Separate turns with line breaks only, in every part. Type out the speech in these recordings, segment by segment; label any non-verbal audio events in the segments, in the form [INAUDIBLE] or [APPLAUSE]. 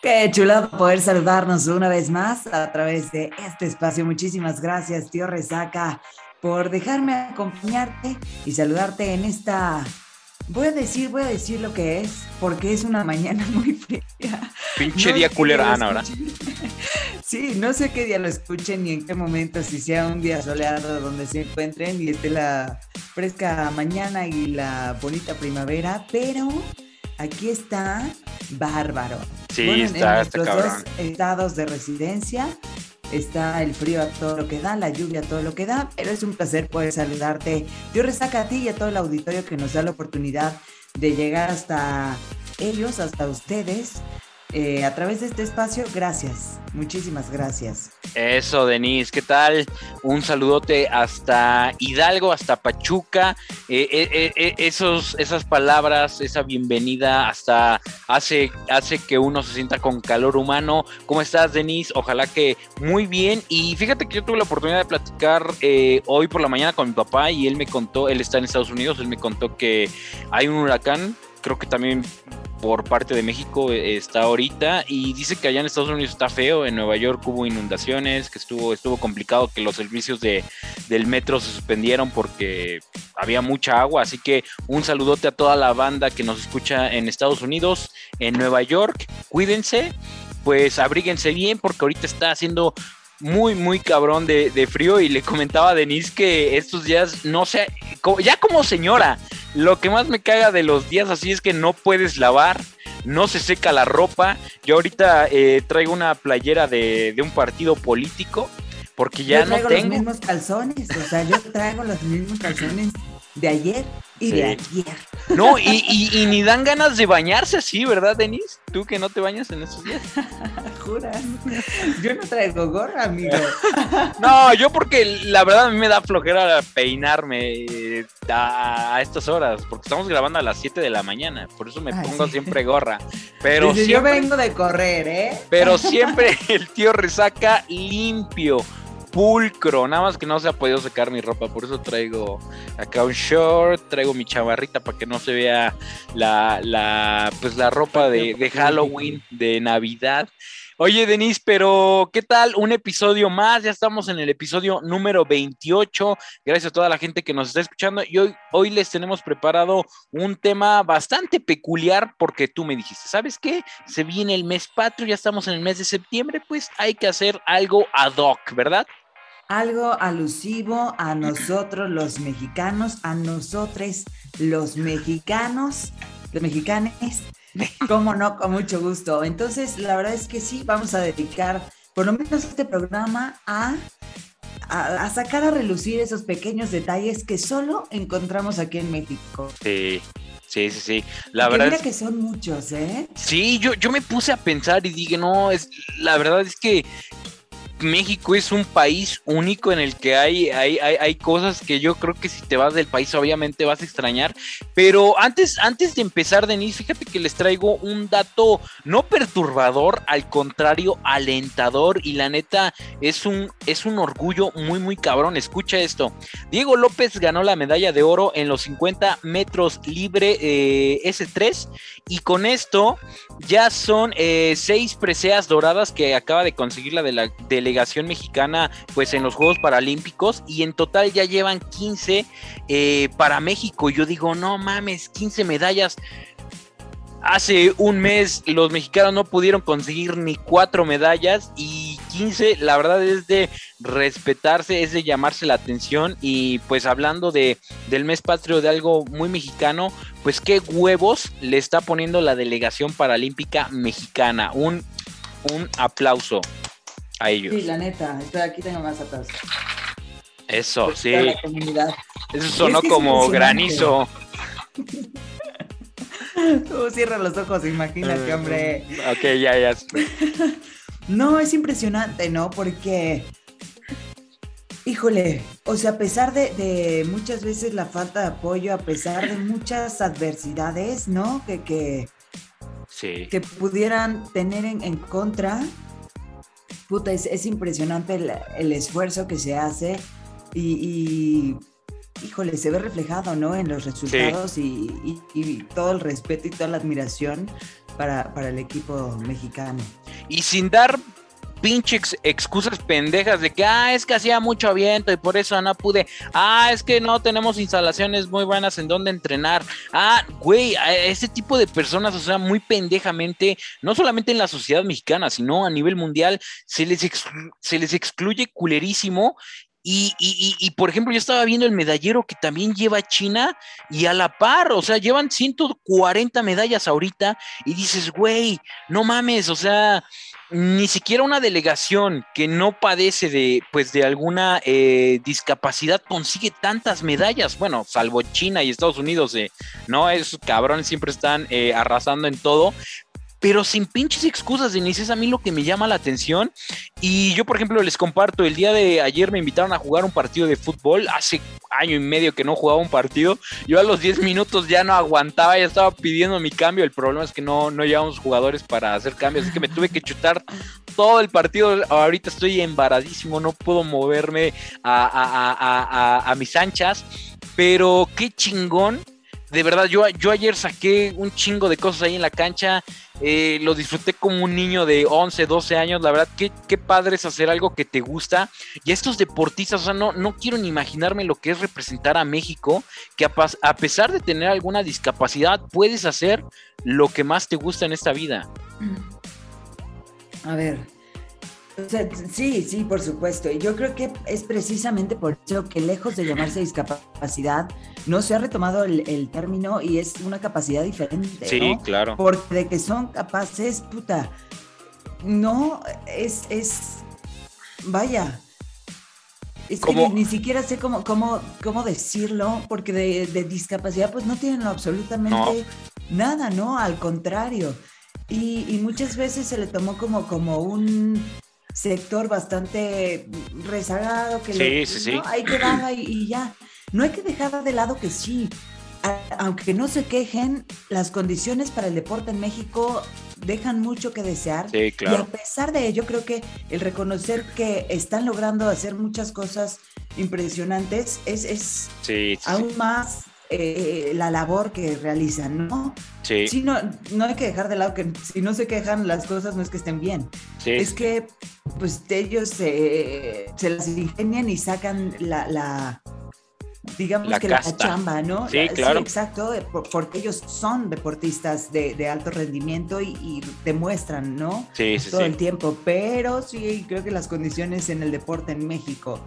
Qué chulo poder saludarnos una vez más a través de este espacio. Muchísimas gracias, tío Resaca, por dejarme acompañarte y saludarte en esta. Voy a decir, voy a decir lo que es, porque es una mañana [LAUGHS] muy fría.
Pinche día culero, Ana, ahora. [LAUGHS]
Sí, no sé qué día lo escuchen ni en qué momento, si sea un día soleado donde se encuentren y esté la fresca mañana y la bonita primavera, pero aquí está bárbaro.
Sí, está,
en dos estados de residencia está el frío a todo lo que da, la lluvia a todo lo que da, pero es un placer poder saludarte. Yo resaca a ti y a todo el auditorio que nos da la oportunidad de llegar hasta ellos, hasta ustedes, eh, a través de este espacio. Gracias, muchísimas gracias.
Eso, Denise, ¿qué tal? Un saludote hasta Hidalgo, hasta Pachuca. Eh, eh, esos, esas palabras, esa bienvenida, hasta hace, hace que uno se sienta con calor humano. ¿Cómo estás, Denise? Ojalá que muy bien. Y fíjate que yo tuve la oportunidad de platicar hoy por la mañana con mi papá y él me contó, él está en Estados Unidos, él me contó que hay un huracán creo que también por parte de México eh, está ahorita y dice que allá en Estados Unidos está feo, en Nueva York hubo inundaciones, que estuvo, estuvo complicado, que los servicios de, del metro se suspendieron porque había mucha agua, así que un saludote a toda la banda que nos escucha en Estados Unidos, en Nueva York, cuídense, pues abríguense bien porque ahorita está haciendo muy, muy cabrón de, de, frío y le comentaba a Denise que estos días, no sé, ya como señora, lo que más me caga de los días así es que no puedes lavar, no se seca la ropa. Yo ahorita eh, traigo una playera de, de, un partido político porque ya
yo traigo
no tengo.
los mismos calzones, o sea, yo traigo los mismos calzones de ayer y de ayer.
No, [LAUGHS] y, y, ni dan ganas de bañarse así, ¿verdad, Denise? Tú que no te bañas en estos días.
Juras. Yo no traigo gorra, amigo. [LAUGHS]
no, yo porque la verdad a mí me da flojera peinarme eh, a, estas horas, porque estamos grabando a las 7 de la mañana, por eso me pongo siempre gorra. Pero
yo vengo de correr, ¿eh?
Pero [LAUGHS] siempre el tío resaca limpio pulcro. Nada más que no se ha podido secar mi ropa. Por eso traigo acá un short. Traigo mi chavarrita para que no se vea la, la, pues la ropa de, de Halloween, de Navidad. Oye, Denise, pero ¿qué tal? Un episodio más, ya estamos en el episodio número 28. Gracias a toda la gente que nos está escuchando. Y hoy, hoy les tenemos preparado un tema bastante peculiar porque tú me dijiste, ¿sabes qué? Se viene el mes patrio, ya estamos en el mes de septiembre, pues hay que hacer algo ad hoc, ¿verdad?
Algo alusivo a nosotros los mexicanos, a nosotros los mexicanos, los mexicanes [LAUGHS] Cómo no, con mucho gusto. Entonces, la verdad es que sí, vamos a dedicar por lo menos este programa a, a, sacar a relucir esos pequeños detalles que solo encontramos aquí en México.
Sí. Sí, sí, sí. La verdad
mira que son muchos, ¿eh?
Sí, yo, yo me puse a pensar y dije, no, es la verdad es que México es un país único en el que hay, hay, hay, cosas que yo creo que si te vas del país obviamente vas a extrañar. Pero antes, antes de empezar, Denise, fíjate que les traigo un dato no perturbador, al contrario, alentador. Y la neta es un, es un orgullo muy, muy cabrón. Escucha esto. Diego López ganó la medalla de oro en los 50 metros libre eh, S3. Y con esto ya son eh, seis preseas doradas que acaba de conseguir la de la delegación mexicana pues en los Juegos Paralímpicos y en total ya llevan 15 eh, para México. Yo digo, no mames, 15 medallas. Hace un mes los mexicanos no pudieron conseguir ni cuatro medallas y 15, la verdad es de respetarse, es de llamarse la atención y pues hablando de, del mes patrio de algo muy mexicano, pues qué huevos le está poniendo la delegación paralímpica mexicana. Un, un aplauso a ellos.
Sí, la neta, estoy aquí tengo más atrás.
Eso, sí. Eso sonó como granizo. [LAUGHS]
Tú cierra los ojos, imagínate, hombre.
Ok, ya, ya. [LAUGHS]
no, es impresionante, ¿no? Porque, híjole, o sea, a pesar de, muchas veces la falta de apoyo, a pesar de muchas adversidades, ¿no? Que, que,
sí.
que pudieran tener en contra, puta, es, impresionante el, esfuerzo que se hace y, híjole, se ve reflejado, ¿no? En los resultados y, todo el respeto y toda la admiración para, para el equipo mexicano.
Y sin dar pinches excusas pendejas de que, ah, es que hacía mucho viento y por eso no pude. Ah, es que no tenemos instalaciones muy buenas en donde entrenar. Ah, güey, ese tipo de personas, o sea, muy pendejamente, no solamente en la sociedad mexicana, sino a nivel mundial, se les, se les excluye culerísimo y, y, y, por ejemplo, yo estaba viendo el medallero que también lleva China y a la par, o sea, llevan 140 medallas ahorita y dices, güey, no mames, o sea, ni siquiera una delegación que no padece de, pues, de alguna eh, discapacidad consigue tantas medallas. Bueno, salvo China y Estados Unidos, eh, no, esos cabrones siempre están eh, arrasando en todo, pero sin pinches excusas, Denise, es a mí lo que me llama la atención. Y yo, por ejemplo, les comparto, el día de ayer me invitaron a jugar un partido de fútbol, hace año y medio que no jugaba un partido, yo a los 10 minutos ya no aguantaba, ya estaba pidiendo mi cambio, el problema es que no, no llevamos jugadores para hacer cambios, así que me tuve que chutar todo el partido, ahorita estoy embaradísimo, no puedo moverme a, a, mis anchas, pero qué chingón de verdad, yo, yo ayer saqué un chingo de cosas ahí en la cancha. Eh, lo disfruté como un niño de 11, 12 años. La verdad, qué, qué padre es hacer algo que te gusta. Y estos deportistas, o sea, no, no quiero ni imaginarme lo que es representar a México, que a, a pesar de tener alguna discapacidad, puedes hacer lo que más te gusta en esta vida.
A ver, sí, sí, por supuesto. Y yo creo que es precisamente por eso que lejos de llamarse discapacidad, no se ha retomado el, término y es una capacidad diferente.
Sí, claro.
Porque de que son capaces, puta, no, es, es, vaya. Es que ni, siquiera sé cómo, cómo, cómo decirlo, porque de, discapacidad pues no tienen absolutamente nada, ¿no? Al contrario. Y, y, muchas veces se le tomó como, como un sector bastante rezagado, que
sí, sí, sí.
hay que y, y, ya. No hay que dejar de lado que sí, aunque no se quejen, las condiciones para el deporte en México dejan mucho que desear.
Sí, claro.
Y a pesar de ello, creo que el reconocer que están logrando hacer muchas cosas impresionantes es, es aún más eh, la labor que realizan, ¿no?
Sí.
no, no hay que dejar de lado que si no se quejan las cosas no es que estén bien. Es que pues ellos se las ingenian y sacan la, digamos que la chamba, ¿no?
Sí, claro.
exacto, porque ellos son deportistas de, alto rendimiento y, demuestran, ¿no?
Sí, sí,
Todo el tiempo, pero sí, creo que las condiciones en el deporte en México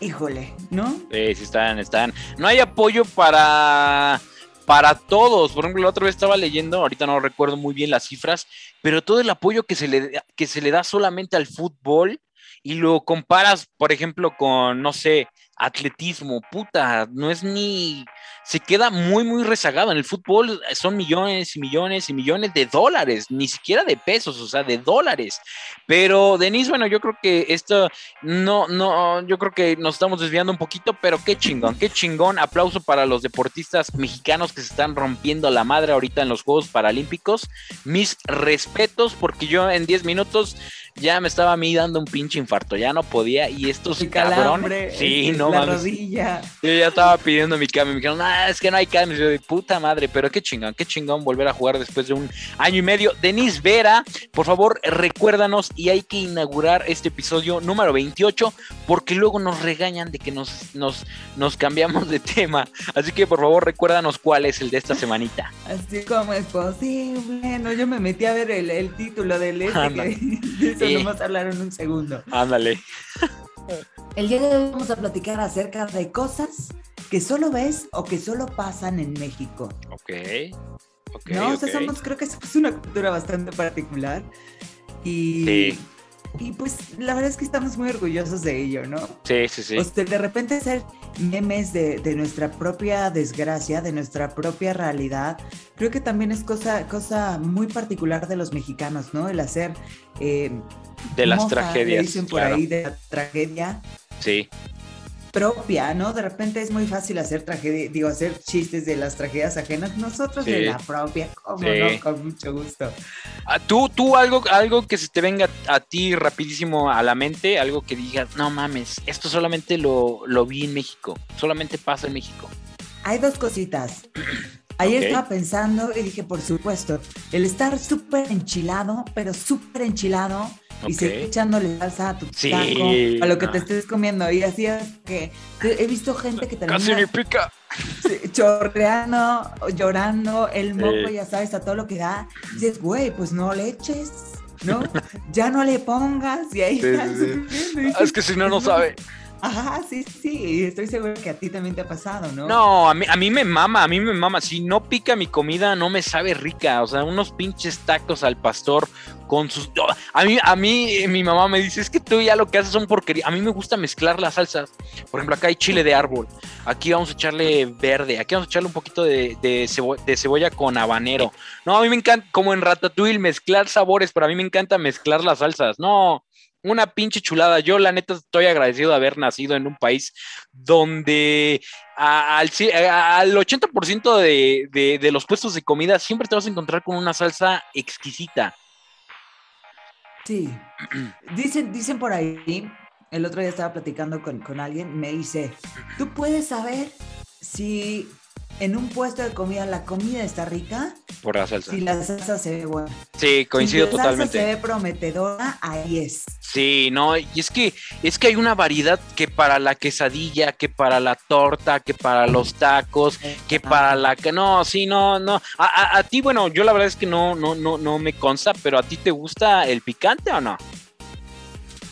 híjole, ¿no?
Sí, sí están, están. No hay apoyo para para todos. Por ejemplo, la otra vez estaba leyendo, ahorita no recuerdo muy bien las cifras, pero todo el apoyo que se le, que se le da solamente al fútbol y lo comparas, por ejemplo, con, no sé, atletismo, puta, no es ni, se queda muy, muy rezagado. En el fútbol son millones y millones y millones de dólares, ni siquiera de pesos, o sea, de dólares. Pero, Denise, bueno, yo creo que esto, no, no, yo creo que nos estamos desviando un poquito, pero qué chingón, qué chingón. Aplauso para los deportistas mexicanos que se están rompiendo la madre ahorita en los Juegos Paralímpicos. Mis respetos, porque yo en 10 minutos ya me estaba a mí dando un pinche infarto, ya no podía. Y estos cabrones. Sí, no
la rodilla.
Yo ya estaba pidiendo mi cambio. Me dijeron, ah, es que no hay cambio. Yo de puta madre, pero qué chingón, qué chingón volver a jugar después de un año y medio. Denise Vera, por favor, recuérdanos y hay que inaugurar este episodio número 28 porque luego nos regañan de que nos, nos, nos cambiamos de tema. Así que por favor, recuérdanos cuál es el de esta semanita.
Así como es posible. No, yo me metí a ver el, título del este que vamos a hablar en un segundo.
Ándale.
El día de hoy vamos a platicar acerca de cosas que solo ves o que solo pasan en México.
Ok.
okay no, o sea, somos, creo que es una cultura bastante particular. Y, sí. y pues la verdad es que estamos muy orgullosos de ello, ¿no?
Sí, sí, sí.
O sea, de repente hacer memes de, de, nuestra propia desgracia, de nuestra propia realidad, creo que también es cosa, cosa muy particular de los mexicanos, ¿no? El hacer
eh, de las tragedias.
Dicen por ahí de la tragedia.
Sí.
Propia, ¿no? De repente es muy fácil hacer tragedia, digo, hacer chistes de las tragedias ajenas, nosotros de la propia, como
Sí.
no, con mucho gusto.
Ah, Tú, tú algo, algo que se te venga a ti rapidísimo a la mente, algo que digas, no mames, esto solamente lo, lo vi en México, solamente pasa en México.
Hay dos cositas. Ayer
Ok.
estaba pensando y dije, por supuesto, el estar súper enchilado, pero súper enchilado y
Ok.
seguir echándole salsa a tu
Sí,
taco, a lo que
no.
te estés comiendo. Y así es que he visto gente que
Casi
termina
me pica. [LAUGHS]
sí, chorreando, llorando, el moco,
Sí.
ya sabes, a todo lo que da. Dices, güey, pues no le eches, ¿no? ya no le pongas y ahí
Sí, sí.
Y
Ah, Es que si no, no sabe.
Ajá, sí, sí, estoy seguro que a ti también te ha pasado, ¿no?
No, a mí, a mí me mama, a mí me mama. Si no pica mi comida, no me sabe rica. O sea, unos pinches tacos al pastor con sus. A mí, a mí, eh, mi mamá me dice, es que tú ya lo que haces son porquería. A mí me gusta mezclar las salsas. Por ejemplo, acá hay chile de árbol. Aquí vamos a echarle verde. Aquí vamos a echarle un poquito de cebolla con habanero. No, a mí me encanta, como en Ratatouille, mezclar sabores, pero a mí me encanta mezclar las salsas. No, una pinche chulada. Yo, la neta, estoy agradecido de haber nacido en un país donde a- al, a- al 80% de, de, de los puestos de comida siempre te vas a encontrar con una salsa exquisita.
Sí. [CLEARS THROAT] Dicen, dicen por ahí, el otro día estaba platicando con, con alguien, me dice, tú puedes saber si en un puesto de comida la comida está rica,
Por la salsa.
si la salsa se ve buena.
Sí, coincido
si la salsa se ve prometedora, ahí es.
Sí, no, y es que es que hay una variedad que para la quesadilla, que para la torta, que para los tacos, que para la que no, sí, no, no. A, a- a ti, bueno, yo la verdad es que no, no, no, no me consta, pero a ti te gusta el picante o no?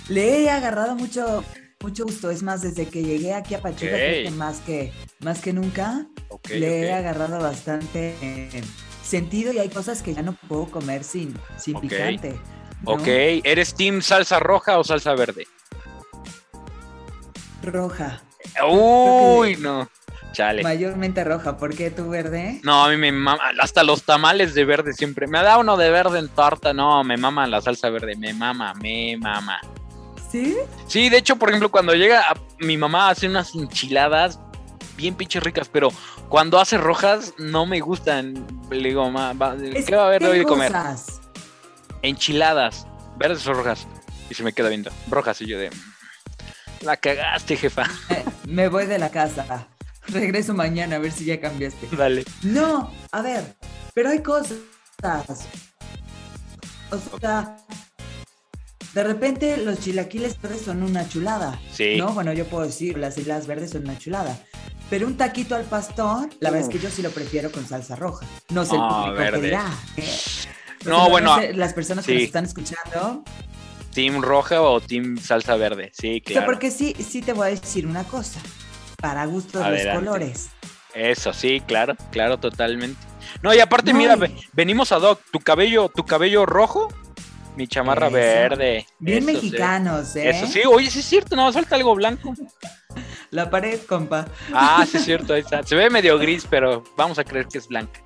Le he agarrado mucho, mucho gusto. Es más, desde que llegué aquí a Pachuca, creo que
Ok.
más que, más que nunca, le he agarrado bastante eh, sentido y hay cosas que ya no puedo comer sin, sin
Ok.
picante. ¿no?
Ok, ¿eres team salsa roja o salsa verde?
Roja,
Uy, no. Chale.
mayormente roja. ¿Por qué tú verde?
No, a mí me mama, hasta los tamales de verde siempre. Me da uno de verde en torta, no, me mama la salsa verde, me mama, me mama.
¿Sí?
Sí, de hecho, por ejemplo, cuando llega a- mi mamá hace unas enchiladas bien pinches ricas, pero cuando hace rojas no me gustan. Le digo, mamá, va- ¿qué va a haber
que
hoy de comer?
cosas.
Enchiladas, verdes o rojas. Y se me queda viendo, rojas, y yo de... La cagaste, jefa.
Eh, me voy de la casa. Regreso mañana a ver si ya cambiaste.
Dale.
No, a ver, pero hay cosas. O sea, de repente los chilaquiles verdes son una chulada.
Sí.
No, bueno, yo puedo decir, las islas verdes son una chulada. Pero un taquito al pastor, la verdad es que yo sí lo prefiero con salsa roja. No sé el
Ah,
público dirá, ¿eh?
No, bueno,
las personas que nos están escuchando.
¿Team roja o team salsa verde? Sí,
O sea,
claro.
porque sí, sí te voy a decir una cosa. Para gusto de los colores.
Eso, sí, claro, claro, totalmente. No, y aparte,
No,
mira, venimos a Doc, tu cabello, tu cabello rojo, mi chamarra
Eso.
verde.
Bien
Eso sí.
mexicanos, ¿eh?
Eso sí, oye, sí es cierto, no, falta algo blanco. [LAUGHS]
La pared, compa.
Ah, sí es [LAUGHS] cierto, ahí está. Se ve medio gris, pero vamos a creer que es blanca.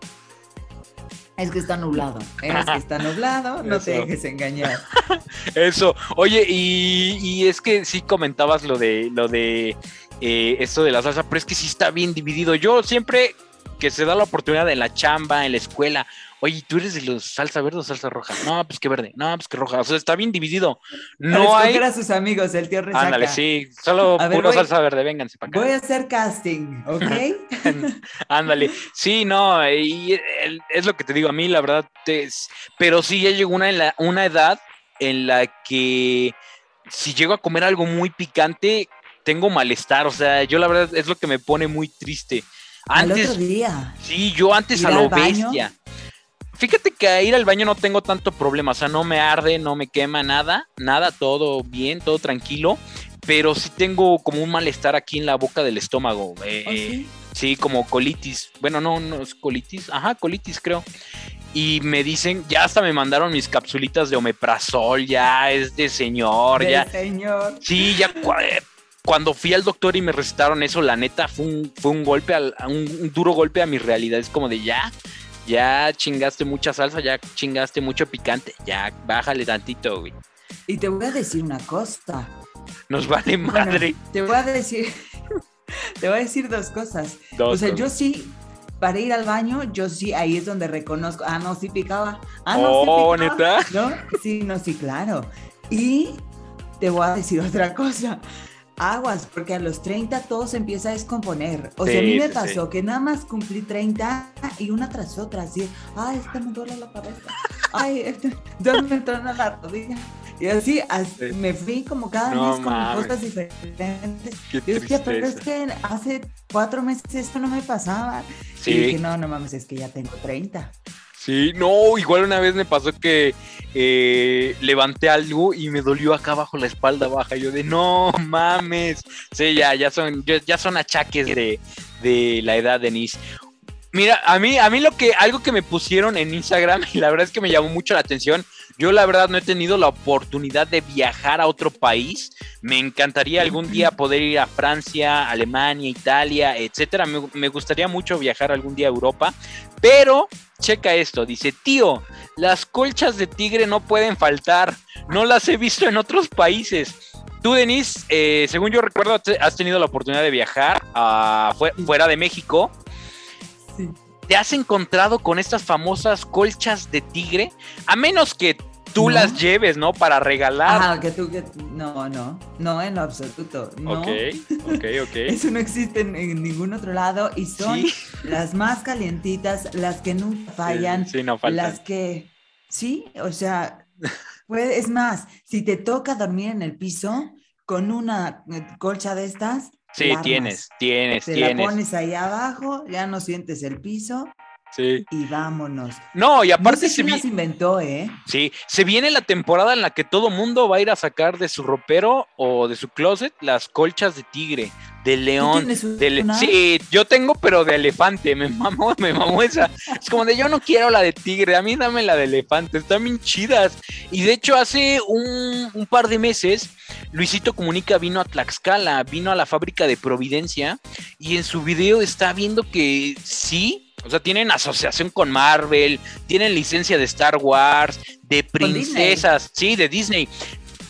Es que está nublado. Es que está nublado, no te dejes engañar. [LAUGHS]
Eso, oye, y, y es que sí comentabas lo de lo de eh, esto de la salsa, pero es que sí está bien dividido. Yo siempre que se da la oportunidad en la chamba, en la escuela, oye, ¿tú eres de los salsa verde o salsa roja? No, pues que verde, no, pues que roja. O sea, está bien dividido. No hay.
a sus amigos, el tío Resaca.
Ándale, sí, solo
A ver,
puro
voy-
salsa verde, vénganse para acá.
Voy a hacer casting, ¿ok? [LAUGHS]
Ándale, sí, no, y el- es lo que te digo, a mí la verdad, es- pero sí ya llegó una, en la- una edad en la que si llego a comer algo muy picante, tengo malestar, o sea, yo la verdad es lo que me pone muy triste.
Al
Antes,
otro día.
sí, yo antes
¿Ir
a lo bestia. Fíjate que a ir al baño no tengo tanto problema, o sea, no me arde, no me quema nada, nada, todo bien, todo tranquilo, pero sí tengo como un malestar aquí en la boca del estómago. eh,
¿Oh, sí?
Sí, como colitis. Bueno, no, no es colitis. Ajá, colitis creo. Y me dicen, ya hasta me mandaron mis capsulitas de omeprazol, ya es de señor,
Del
ya.
señor.
Sí, ya cuando fui al doctor y me recetaron eso, la neta fue un, fue un golpe, al, un, un duro golpe a mi realidad. Es como de ya, ya chingaste mucha salsa, ya chingaste mucho picante, ya bájale tantito, güey.
Y te voy a decir una cosa.
Nos vale
Bueno,
madre.
te voy a decir, [LAUGHS] te voy a decir dos cosas.
Dos
o sea,
cosas.
yo sí, para ir al baño, yo sí, ahí es donde reconozco, ah, no, sí picaba. Ah, no,
Oh,
sí picaba.
¿neta?
¿No? Sí, no, sí, claro. Y te voy a decir otra cosa. Aguas, porque a los 30 todo se empieza a descomponer. O sea, a mí
Sí,
me
sí,
pasó que nada más cumplí 30 y una tras otra, así, ay, esta me duele la cabeza, ay, este, [LAUGHS] ya me truena la rodilla. Y así, as-
Sí.
me fui como cada
No
mes con
mames.
cosas diferentes.
Qué
Y pero es que hace cuatro meses esto no me pasaba.
Sí.
Y dije, no, no mames, es que ya tengo 30.
Sí, no, igual una vez me pasó que eh, levanté algo y me dolió acá abajo la espalda baja. Yo de no mames. Sí, ya, ya son, ya, son achaques de, de la edad de Nis. Mira, a mí, a mí lo que, algo que me pusieron en Instagram, y [LAUGHS] la verdad es que me llamó mucho la atención. Yo la verdad no he tenido la oportunidad de viajar a otro país. Me encantaría algún día poder ir a Francia, Alemania, Italia, etcétera. Me, me gustaría mucho viajar algún día a Europa. Pero, checa esto, dice, tío, las colchas de tigre no pueden faltar. No las he visto en otros países. Tú, Denise, eh, según yo recuerdo, te- has tenido la oportunidad de viajar a fue- fuera de México.
Sí.
¿Te has encontrado con estas famosas colchas de tigre? A menos que tú
No.
las lleves, ¿no? Para regalar.
Ajá, que tú, que no, no, no, en lo absoluto. No.
Ok, ok, ok. [LAUGHS]
Eso no existe en, en ningún otro lado y son
Sí.
las más calientitas, las que nunca fallan,
Sí, no faltan.
las que, sí, o sea, puede, es más, si te toca dormir en el piso con una eh, colcha de estas,
Sí,
la
tienes, tienes,
te la
tienes.
pones ahí abajo, ya no sientes el piso
Sí.
y vámonos.
No, y
No
aparte
sé
se, vi-
las inventó, ¿eh?
sí, se viene la temporada en la que todo mundo va a ir a sacar de su ropero o de su closet las colchas de tigre, de león. de le-? Sí, yo tengo, pero de elefante. Me mamó, me mamó esa. Es como de yo no quiero la de tigre, a mí dame la de elefante. Están bien chidas. Y de hecho, hace un, un par de meses, Luisito Comunica vino a Tlaxcala, vino a la fábrica de Providencia. Y en su video está viendo que sí. O sea, tienen asociación con Marvel, tienen licencia de Star Wars, de princesas, sí, de Disney.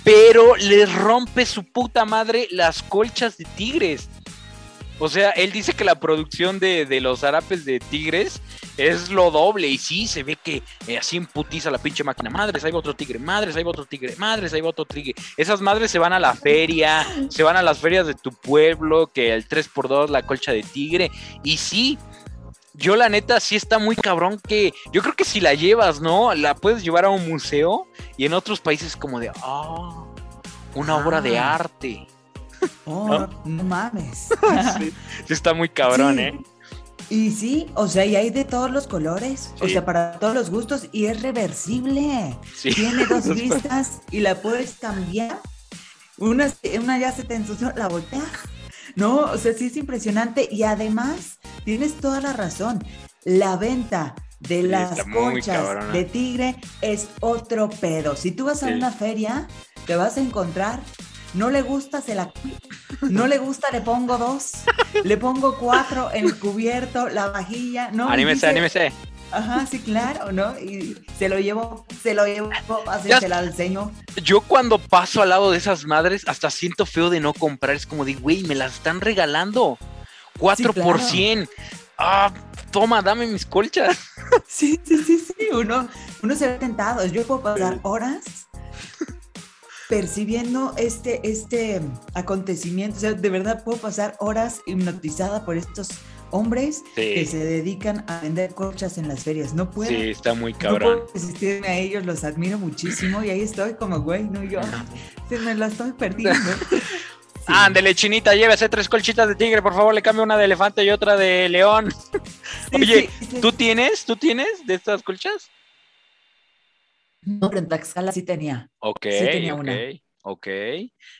Pero les rompe su puta madre las colchas de tigres. O sea, él dice que la producción de, de los zarapes de tigres es lo doble. Y sí, se ve que eh, así emputiza la pinche máquina. Madres, ahí va otro tigre. Madres, ahí va otro tigre. Madres, ahí va otro tigre. Esas madres se van a la feria. Se van a las ferias de tu pueblo. Que el 3x2, la colcha de tigre. Y sí, yo la neta sí está muy cabrón que... Yo creo que si la llevas, ¿no? La puedes llevar a un museo. Y en otros países como de... Ah, una obra de
Ah.
arte.
Oh,
¿No?
no, mames. [LAUGHS]
sí, sí está muy cabrón,
Sí.
¿eh?
Y sí, o sea, y hay de todos los colores, o sea, para todos los gustos, y es reversible. Tiene dos [LAUGHS] vistas y la puedes cambiar. Una, una ya se te ensució, la volteas. No, o sea, sí es impresionante. Y además, tienes toda la razón. La venta de
Sí,
las
cabrona.
de tigre es otro pedo. Si tú vas a
Sí.
una feria, te vas a encontrar. No le gusta, se la no le gusta, le pongo dos, le pongo cuatro, el cubierto, la vajilla, no.
anímese,
dice,
anímese.
Ajá, sí, claro, ¿no? Y se lo llevo, se lo llevo, pásensela al señor.
Yo cuando paso al lado de esas madres, hasta siento feo de no comprar. Es como de, güey, me las están regalando. 4
Sí,
por
claro.
100. Ah, toma, dame mis colchas. [LAUGHS]
Sí, sí, sí, sí, uno, uno se ve tentado. Yo puedo pasar horas percibiendo este, este acontecimiento. O sea, de verdad puedo pasar horas hipnotizada por estos hombres que se dedican a vender colchas en las ferias. No puedo.
Sí, está muy
No
cabrón.
puedo resistirme a ellos, los admiro muchísimo y ahí estoy como, güey, no, yo se me la estoy perdiendo. [LAUGHS] Sí.
Ándele, chinita, llévese tres colchitas de tigre, por favor, le cambio una de elefante y otra de león. [LAUGHS]
Sí, [LAUGHS]
Oye,
sí.
¿tú tienes? ¿Tú tienes de estas colchas?
No, pero en Tlaxcala sí tenía.
Ok,
Sí tenía
ok,
una.
ok.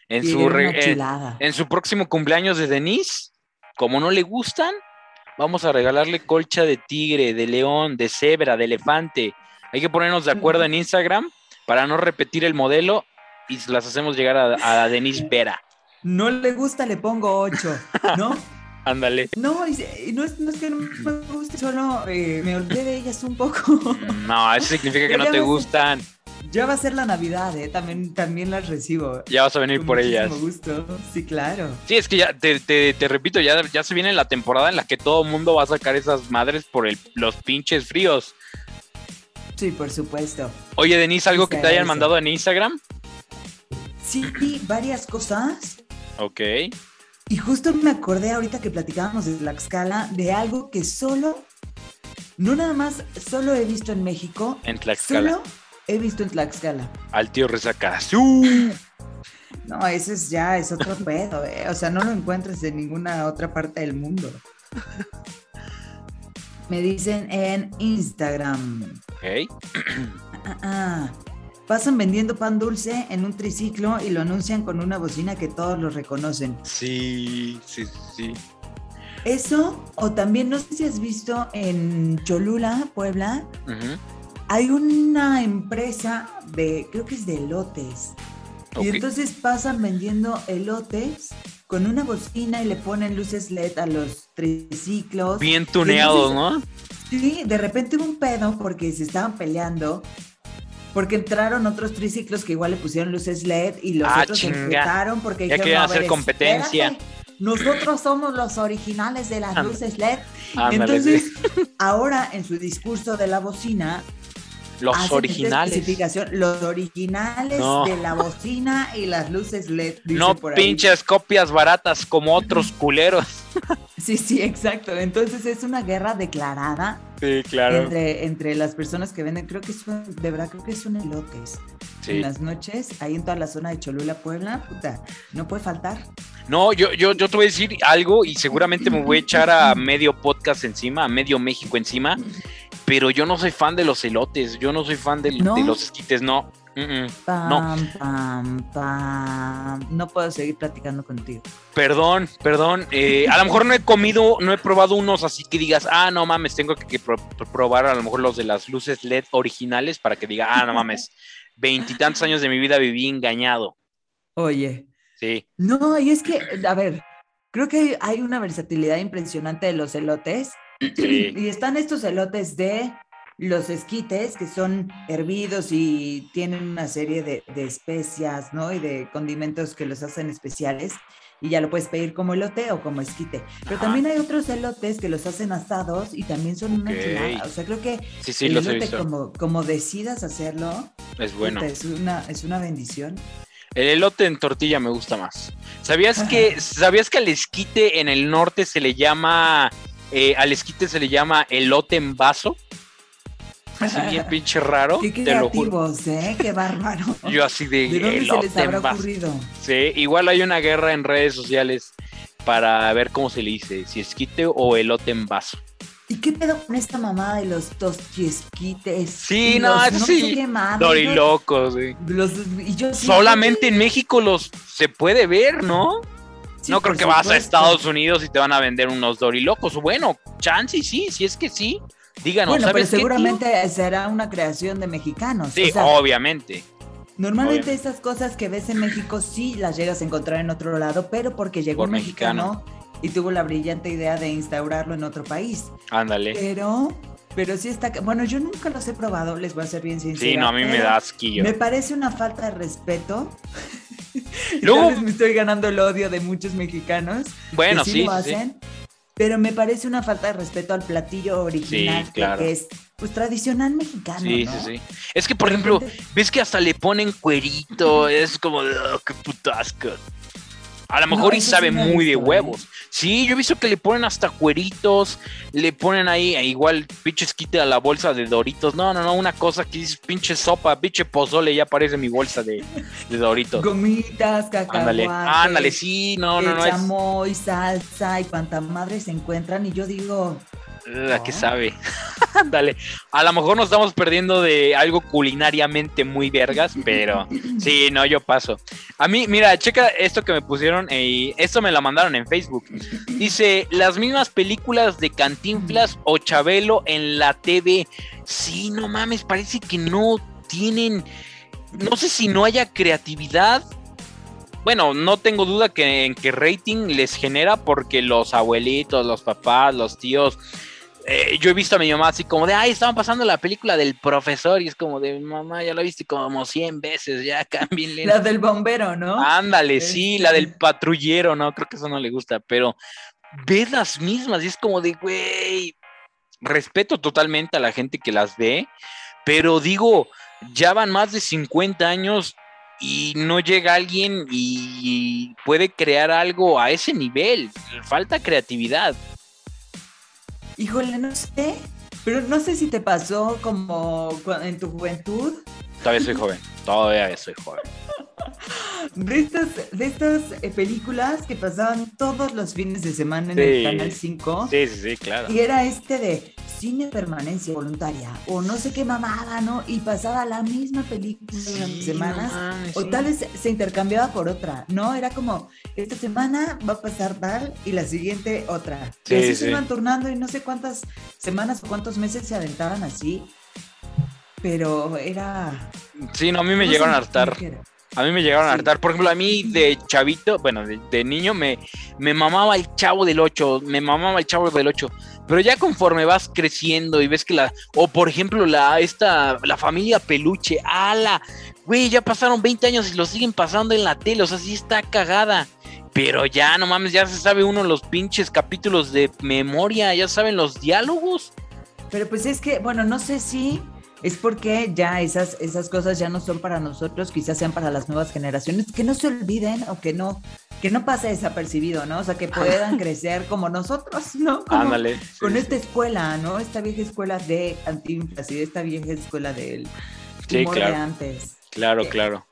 En su, re- en su próximo cumpleaños de Denise, como no le gustan, vamos a regalarle colcha de tigre, de león, de cebra, de elefante. Hay que ponernos de acuerdo en Instagram para no repetir el modelo y las hacemos llegar a, a Denise Vera.
No le gusta, le pongo ocho, ¿no? [LAUGHS]
Ándale.
No, no es, no es que no me guste, solo eh, me olvidé de ellas un poco.
No, eso significa que [LAUGHS] no te gustan.
Ya va a ser la Navidad, ¿eh? También, también las recibo.
Ya vas a venir
Con
por ellas.
gusto. Sí, claro.
Sí, es que ya, te, te- te repito, ya, ya se viene la temporada en la que todo mundo va a sacar esas madres por el- los pinches fríos.
Sí, por supuesto.
Oye, Denise, ¿algo
Sí,
que te hayan mandado en Instagram?
Sí, varias cosas.
Ok.
Y justo me acordé ahorita que platicábamos de Tlaxcala de algo que solo, no nada más, solo he visto en México,
En Tlaxcala.
solo he visto en Tlaxcala.
Al tío Resacazu. [LAUGHS]
No, ese es ya, es otro [LAUGHS] pedo, ¿eh? O sea, no lo encuentras en ninguna otra parte del mundo. Me dicen en Instagram.
Ok. [CLEARS THROAT]
Ah, ah. Pasan vendiendo pan dulce en un triciclo y lo anuncian con una bocina que todos lo reconocen.
Sí, sí, sí.
Eso, o también, no sé si has visto en Cholula, Puebla,
Ujú.
Hay una empresa de, creo que es de elotes. Y entonces pasan vendiendo elotes con una bocina y le ponen luces LED a los triciclos.
Bien tuneados, ¿no?
Sí, de repente hubo un pedo porque se estaban peleando. Porque entraron otros triciclos que igual le pusieron luces LED y los
Ah,
otros se enfrentaron porque
Ya
dijeron,
querían
"No, a
hacer
ver,
competencia".
espérate, Nosotros somos los originales de las luces LED.
Ándale,
Entonces, [LAUGHS] ahora en su discurso de la bocina,
Los
hacen
originales.
especificación, los originales
No.
de la bocina y las luces LED.
No
por ahí.
pinches copias baratas como otros [LAUGHS] culeros.
Sí, sí, exacto. Entonces es una guerra declarada
Sí, claro.
entre, entre las personas que venden. Creo que son, de verdad, creo que son elotes. En
Sí.
las noches, ahí en toda la zona de Cholula, Puebla, puta, no puede faltar.
No, yo, yo, yo te voy a decir algo y seguramente me voy a echar a [LAUGHS] medio podcast encima, a medio México encima, pero yo no soy fan de los elotes, yo no soy fan de los esquites, no.
Pam,
No.
pam, pam. No puedo seguir platicando contigo.
Perdón, perdón. eh, a lo mejor no he comido, no he probado unos así que digas, ah, no mames, tengo que, que pro- probar a lo mejor los de las luces LED originales para que diga, ah, no mames, veintitantos años de mi vida viví engañado.
Oye,
Sí,
no, y es que, a ver, creo que hay una versatilidad impresionante de los elotes.
Sí.
Y están estos elotes de los esquites que son hervidos y tienen una serie de, de especias, ¿no? Y de condimentos que los hacen especiales. Y ya lo puedes pedir como elote o como esquite. Pero
Ajá.
también hay otros elotes que los hacen asados y también son una
Ok.
chulada. O sea, creo que
Sí, sí,
el elote, como, como decidas hacerlo,
Es bueno.
es, una, es una bendición.
El elote en tortilla me gusta más. ¿Sabías que, [LAUGHS] ¿sabías que al esquite en el norte se le llama, eh, al esquite se le llama elote en vaso? Así [LAUGHS] bien pinche raro,
Qué
te lo juro.
¿eh? Qué bárbaro. [LAUGHS]
Yo así de,
¿De dónde se
elote
les habrá
en vaso.
ocurrido?
Sí, igual hay una guerra en redes sociales para ver cómo se le dice, si esquite o elote en vaso.
¿Y qué pedo con esta mamada de los tosquiesquites?
Sí, no,
los sé
sí.
madre,
Dorilocos,
los- y yo sí-
Solamente en México los se puede ver, ¿no?
Sí,
no creo que vas a. Estados Unidos y te van a vender unos dorilocos. Bueno, chance y sí, si es que sí. Díganos,
Bueno, pero seguramente será una creación de mexicanos.
Sí,
o sea,
obviamente.
normalmente
obviamente.
esas cosas que ves en México sí las llegas a encontrar en otro lado, pero porque llegó
Por
un mexicano, y tuvo la brillante idea de instaurarlo en otro país.
Ándale.
Pero, pero sí está. Bueno, yo nunca los he probado, les voy a ser bien sincera.
Sí, no, a mí me da asquillo.
Me parece una falta de respeto. [LAUGHS]
Luego-
Tal vez me estoy ganando el odio de muchos mexicanos.
Bueno,
que
sí,
lo
sí.
hacen, Pero me parece una falta de respeto al platillo original,
Sí, claro.
que es pues tradicional mexicano.
Sí,
¿no?
sí, sí. Es que, por ejemplo, ves que hasta le ponen cuerito, es como, "Oh, qué puto asco. A lo
No,
mejor y
sí
sabe muy de
¿eh?
huevos. Sí, yo he visto que le ponen hasta cueritos, le ponen ahí eh, igual pinches quite a la bolsa de Doritos. No, no, no, una cosa que dices pinche sopa, pinche pozole, ya parece mi bolsa de, de Doritos.
Gomitas, cacahuates.
Ándale, ándale, sí, no, no, no, es...
chamoy, salsa y cuanta madre se encuentran. Y yo digo,
Ugh, ¿Qué
No.
sabe? [LAUGHS] Ándale. A lo mejor nos estamos perdiendo de algo culinariamente muy vergas, pero sí, no, yo paso. A mí, mira, checa esto que me pusieron eh, y esto me lo mandaron en Facebook. Dice, las mismas películas de Cantinflas o Chabelo en la TV. Sí, no mames, parece que no tienen, no sé si no haya creatividad. Bueno, no tengo duda que en qué rating les genera porque los abuelitos, los papás, los tíos eh, yo he visto a mi mamá así como de, ay, estaban pasando la película del profesor y es como de, mamá, ya la viste como 100 veces, ya [LAUGHS] cámbienle.
La del bombero, ¿no?
Ándale, sí, la del
Este.
patrullero, no, creo que eso no le gusta, pero ves las mismas y es como de, güey, respeto totalmente a la gente que las ve, pero digo, ya van más de 50 años y no llega alguien y puede crear algo a ese nivel, falta creatividad.
Híjole, no sé, pero no sé si te pasó como en tu juventud,
Todavía soy joven, todavía soy joven. [LAUGHS]
de estas, de estas eh, películas que pasaban todos los fines de semana en
Sí.
el Canal 5.
Sí, sí, sí, claro.
Y era este de cine permanencia voluntaria o no sé qué mamada, ¿no? Y pasaba la misma película durante semanas.
mames,
O tal vez se intercambiaba por otra, ¿no? Era como, esta semana va a pasar tal y la siguiente otra.
Sí,
y así
sí.
se iban turnando y no sé cuántas semanas o cuántos meses se aventaban así. Pero era...
Sí, no, a mí me
no
llegaron a hartar. A mí me llegaron a hartar. Por ejemplo, a mí de chavito, bueno, de, de niño me, me mamaba el chavo del 8, me mamaba el chavo del 8. Pero ya conforme vas creciendo y ves que la. O por ejemplo, la, esta, la familia peluche, ala, güey, ya pasaron 20 años y lo siguen pasando en la tele, o sea, sí está cagada. Pero ya, no mames, ya se sabe uno los pinches capítulos de memoria, ya saben los diálogos.
Pero pues es que, bueno, no sé si es porque ya esas, esas cosas ya no son para nosotros, quizás sean para las nuevas generaciones, que no se olviden o que no, que no pase desapercibido, ¿no? O sea, que [LAUGHS] puedan crecer como nosotros, ¿no? Como
Ándale.
Con
sí,
esta escuela, ¿no? Esta vieja escuela de Antinflas y de esta vieja escuela del
Sí,
humor de
claro.
antes.
Claro,
Eh,
claro.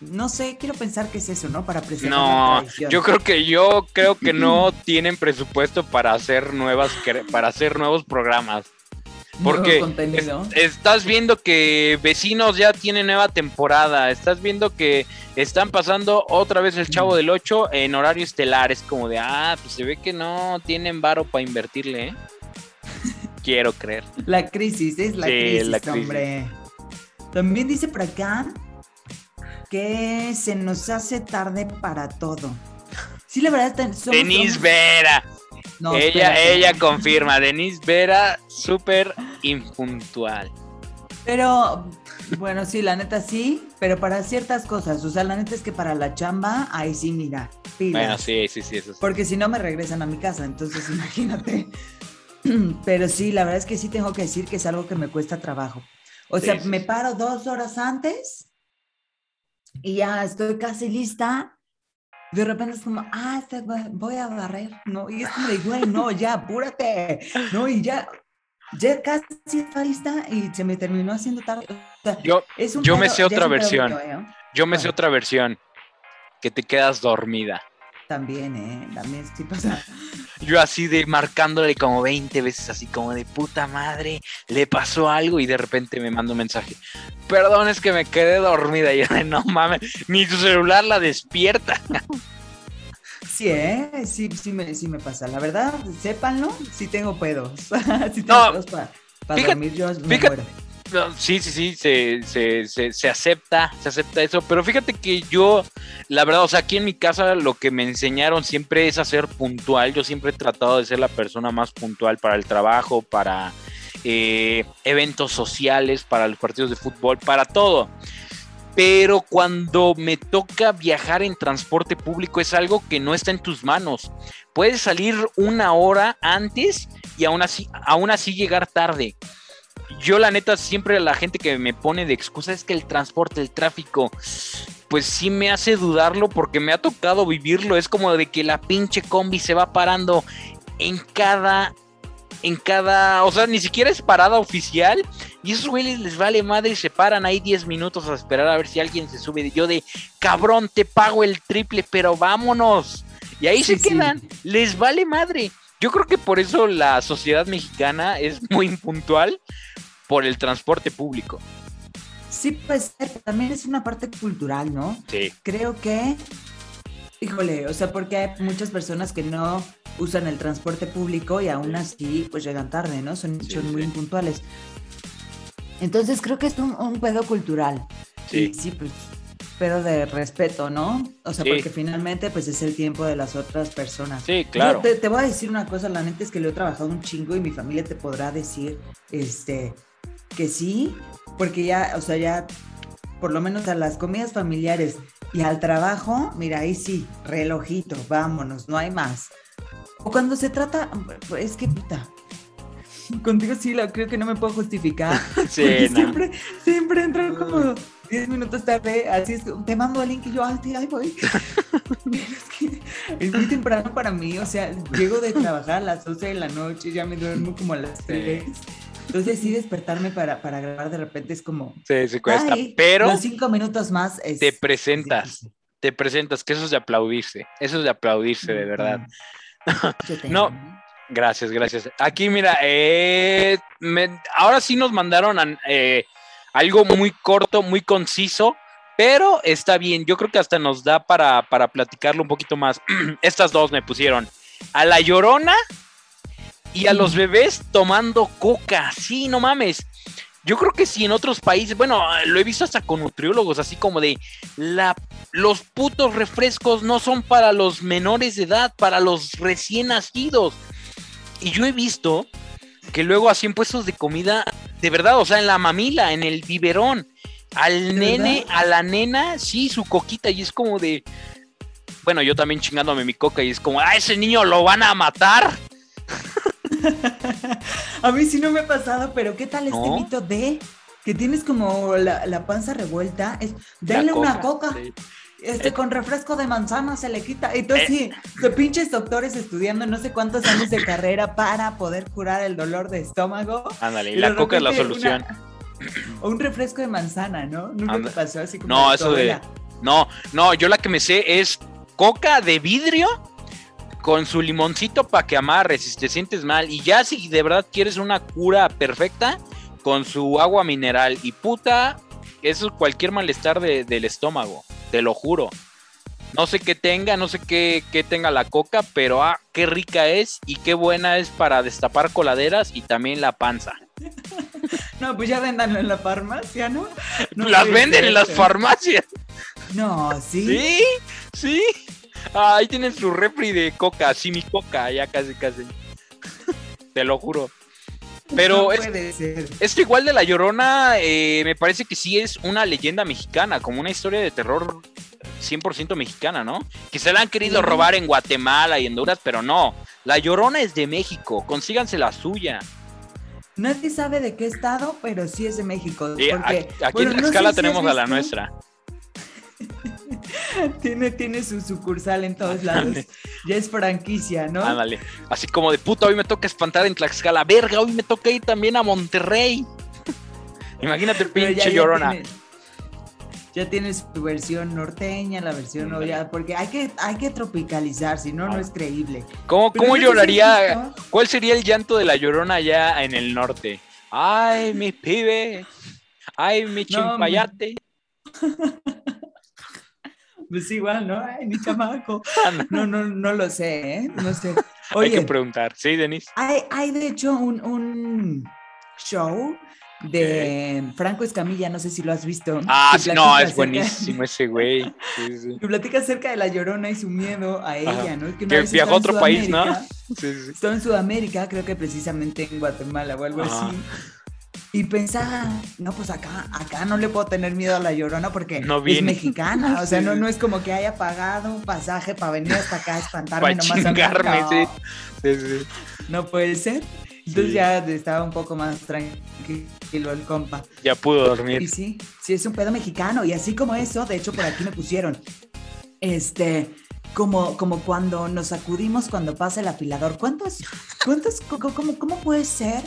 No sé, quiero pensar que es eso, ¿no? Para preservar la
No,
tradición.
yo creo que yo creo que no [CLEARS THROAT] tienen presupuesto para hacer nuevas para hacer nuevos programas. Porque es- estás viendo que Vecinos ya tiene nueva temporada, estás viendo que están pasando otra vez el Chavo del 8 en horario estelar, es como de, ah, pues se ve que no tienen varo para invertirle, ¿eh? [LAUGHS] Quiero creer.
La crisis, es la
Sí,
crisis,
la crisis.
hombre. También dice por acá que se nos hace tarde para todo. Sí, la verdad, somos- somos-
Vera,
No,
ella, ella confirma, Denise Vera, súper impuntual.
Pero, bueno, sí, la neta sí, pero para ciertas cosas. O sea, la neta es que para la chamba, ahí sí, mira. pilas.
Bueno, sí, sí, sí, eso sí.
Porque si no me regresan a mi casa, entonces [LAUGHS] imagínate. [CLEARS THROAT] Pero sí, la verdad es que sí tengo que decir que es algo que me cuesta trabajo. O
Sí,
sea,
sí,
me paro dos horas antes y ya estoy casi lista. De repente es como, ah, este, voy- a barrer, ¿no? Y es como de, güey, no, ya, apúrate, ¿no? Y ya, ya casi está lista y se me terminó haciendo tarde. O sea,
Yo,
es un
yo me sé otra
pedo
versión.
¿eh?
yo me sé otra versión, que te quedas dormida.
También, ¿eh? También sí pasa. [LAUGHS]
Yo así de marcándole como 20 veces, así como de puta madre, le pasó algo y de repente me manda un mensaje. Perdón, es que me quedé dormida. Y [LAUGHS] yo de no mames, ni tu celular la despierta. [LAUGHS]
Sí, ¿eh? Sí, sí me, sí me pasa. La verdad, sépanlo, sí tengo pedos. sí tengo
No,
pedos para
fíjate-
dormir, yo me
fíjate-
muero.
Sí, sí, sí, se, se, se, se acepta, se acepta eso. Pero fíjate que yo, la verdad, o sea, aquí en mi casa lo que me enseñaron siempre es a ser puntual. Yo siempre he tratado de ser la persona más puntual para el trabajo, para eh, eventos sociales, para los partidos de fútbol, para todo. Pero cuando me toca viajar en transporte público es algo que no está en tus manos. Puedes salir una hora antes y aún así, aún así llegar tarde. Yo la neta siempre la gente que me pone de excusa es que el transporte, el tráfico, pues sí me hace dudarlo porque me ha tocado vivirlo. Es como de que la pinche combi se va parando en cada, en cada, o sea, ni siquiera es parada oficial. Y esos güeyes les vale madre y se paran ahí 10 minutos a esperar a ver si alguien se sube. Yo de, cabrón, te pago el triple, pero vámonos. Y ahí
Sí,
se
sí.
quedan, les vale madre. Yo creo que por eso la sociedad mexicana es muy impuntual por el transporte público.
Sí, pues también es una parte cultural, ¿no?
Sí.
Creo que, híjole, o sea, porque hay muchas personas que no usan el transporte público y aún así, pues llegan tarde, ¿no? Son,
Sí,
son muy impuntuales. Entonces creo que es un, un pedo cultural.
Sí.
Y sí, pues pedo de respeto, ¿no? O sea,
Sí.
porque finalmente pues es el tiempo de las otras personas.
Sí,
Yo
claro.
te, te voy a decir una cosa, la neta es que lo he trabajado un chingo y mi familia te podrá decir, este, que sí, porque ya, o sea, ya, por lo menos a las comidas familiares y al trabajo, mira, ahí sí, relojito, vámonos, no hay más. O cuando se trata, es que puta, contigo sí, la, creo que no me puedo justificar. [LAUGHS] [LAUGHS]
Sí, no.
siempre, siempre entran como 10 minutos tarde, así es, te mando el link y yo, ay, ahí voy. [LAUGHS] [LAUGHS] Es que es muy temprano para mí, o sea, llego de trabajar a las 12 de la noche, ya me duermo como a las 3. Entonces sí despertarme para, para grabar de repente es como...
Sí, sí cuesta.
ay,
Pero
Los cinco minutos más es...
te presentas,
es
te presentas, que eso es de aplaudirse. Eso es de aplaudirse, de verdad. [LAUGHS] No.
amo.
Gracias, gracias. Aquí, mira, eh, me- ahora sí nos mandaron a- eh, algo muy corto, muy conciso, pero está bien. Yo creo que hasta nos da para, para platicarlo un poquito más. [CLEARS THROAT] Estas dos me pusieron a la llorona y a los bebés tomando coca. Sí, no mames. Yo creo que sí en otros países, bueno, lo he visto hasta con nutriólogos, así como de la, los putos refrescos no son para los menores de edad, para los recién nacidos. Y yo he visto que luego así en puestos de comida, de verdad, o sea, en la mamila, en el biberón, al
¿De
nene,
verdad?
a la nena, sí, su coquita, y es como de. Bueno, yo también chingándome mi coca, y es como, ah, ese niño lo van a matar. [LAUGHS]
A mí sí no me ha pasado, pero ¿qué tal este mito de que tienes como la, la panza revuelta? Es,
La
una coca.
sí.
Este,
Eh.
con refresco de manzana se le quita. Entonces,
Eh.
sí, de pinches doctores estudiando no sé cuántos años de carrera para poder curar el dolor de estómago.
Ándale, y la coca es la solución.
una- [CLEARS THROAT] o un refresco de manzana, ¿no? Nunca
Anda.
te pasó así como.
No, eso de-. No, no, yo la que me sé es coca de vidrio con su limoncito para que amarres si te sientes mal. Y ya si de verdad quieres una cura perfecta, con su agua mineral. Y puta, eso es cualquier malestar de- del estómago, te lo juro. No sé qué tenga, no sé qué, qué tenga la coca, pero ah, qué rica es y qué buena es para destapar coladeras y también la panza. [LAUGHS]
No, pues ya véndanlo en la farmacia, ¿no? No
las venden en las farmacias.
No, sí.
Sí, sí. Ah, ahí tienen su refri de coca, sí, mi coca, ya casi, casi. [LAUGHS] Te lo juro. Pero
no
es- esto igual de La Llorona, eh, me parece que sí es una leyenda mexicana, como una historia de terror 100% mexicana, ¿no? Que se la han querido
Sí.
robar en Guatemala y Honduras, pero no. La Llorona es de México, consíganse la suya.
Nadie sabe de qué estado, pero sí es de México. Porque,
aquí aquí
bueno,
en
no sé
Tlaxcala
si has
tenemos a la nuestra. [LAUGHS] [LAUGHS]
Tiene, tiene su sucursal en todos lados. Ya es franquicia, ¿no?
Ándale. Así como de puta, hoy me toca espantar en Tlaxcala. Verga, hoy me toca ir también a Monterrey. [LAUGHS] Imagínate el
Pero ya-
pinche
ya
llorona.
tiene- Ya tienes tu versión norteña, la versión olla, porque hay que, hay que tropicalizar, si no, no
Ah.
es creíble.
¿Cómo, cómo
no
lloraría? ¿Cuál sería el llanto de la llorona allá en el norte? Ay, mi pibe. Ay, mi
No,
chimpayate. [LAUGHS]
Pues igual, ¿no? Ay, mi chamaco. [LAUGHS]
Anda,
No, no, no lo sé, ¿eh? No sé. [LAUGHS]
Hay que preguntar. Sí, Denis.
hay, hay de hecho un, un show de Franco Escamilla, no sé si lo has visto.
Ah, sí, no, es buenísimo ese güey. Sí, sí. [LAUGHS]
Que platica acerca de la llorona y su miedo a ella,
Ajá.
¿no? Que,
Que viajó a otro país, ¿no? Sí, sí.
Estaba en Sudamérica, creo que precisamente en Guatemala o algo
Ajá.
así. Y pensaba, no, pues acá, acá no le puedo tener miedo a la llorona porque
No
es mexicana. O sea, no, no es como que haya pagado un pasaje para venir hasta acá a espantarme
Pa'
nomás a mí,
chingarme,
no,
sí. Sí.
No puede ser. Entonces
Sí.
ya estaba un poco más tranquilo el compa.
Ya pudo
Y
dormir.
sí, sí es un pedo mexicano. Y así como eso, de hecho por aquí me pusieron, este, como, como cuando nos sacudimos cuando pasa el apilador. ¿Cuántos, cuántos, cómo, cómo puede ser?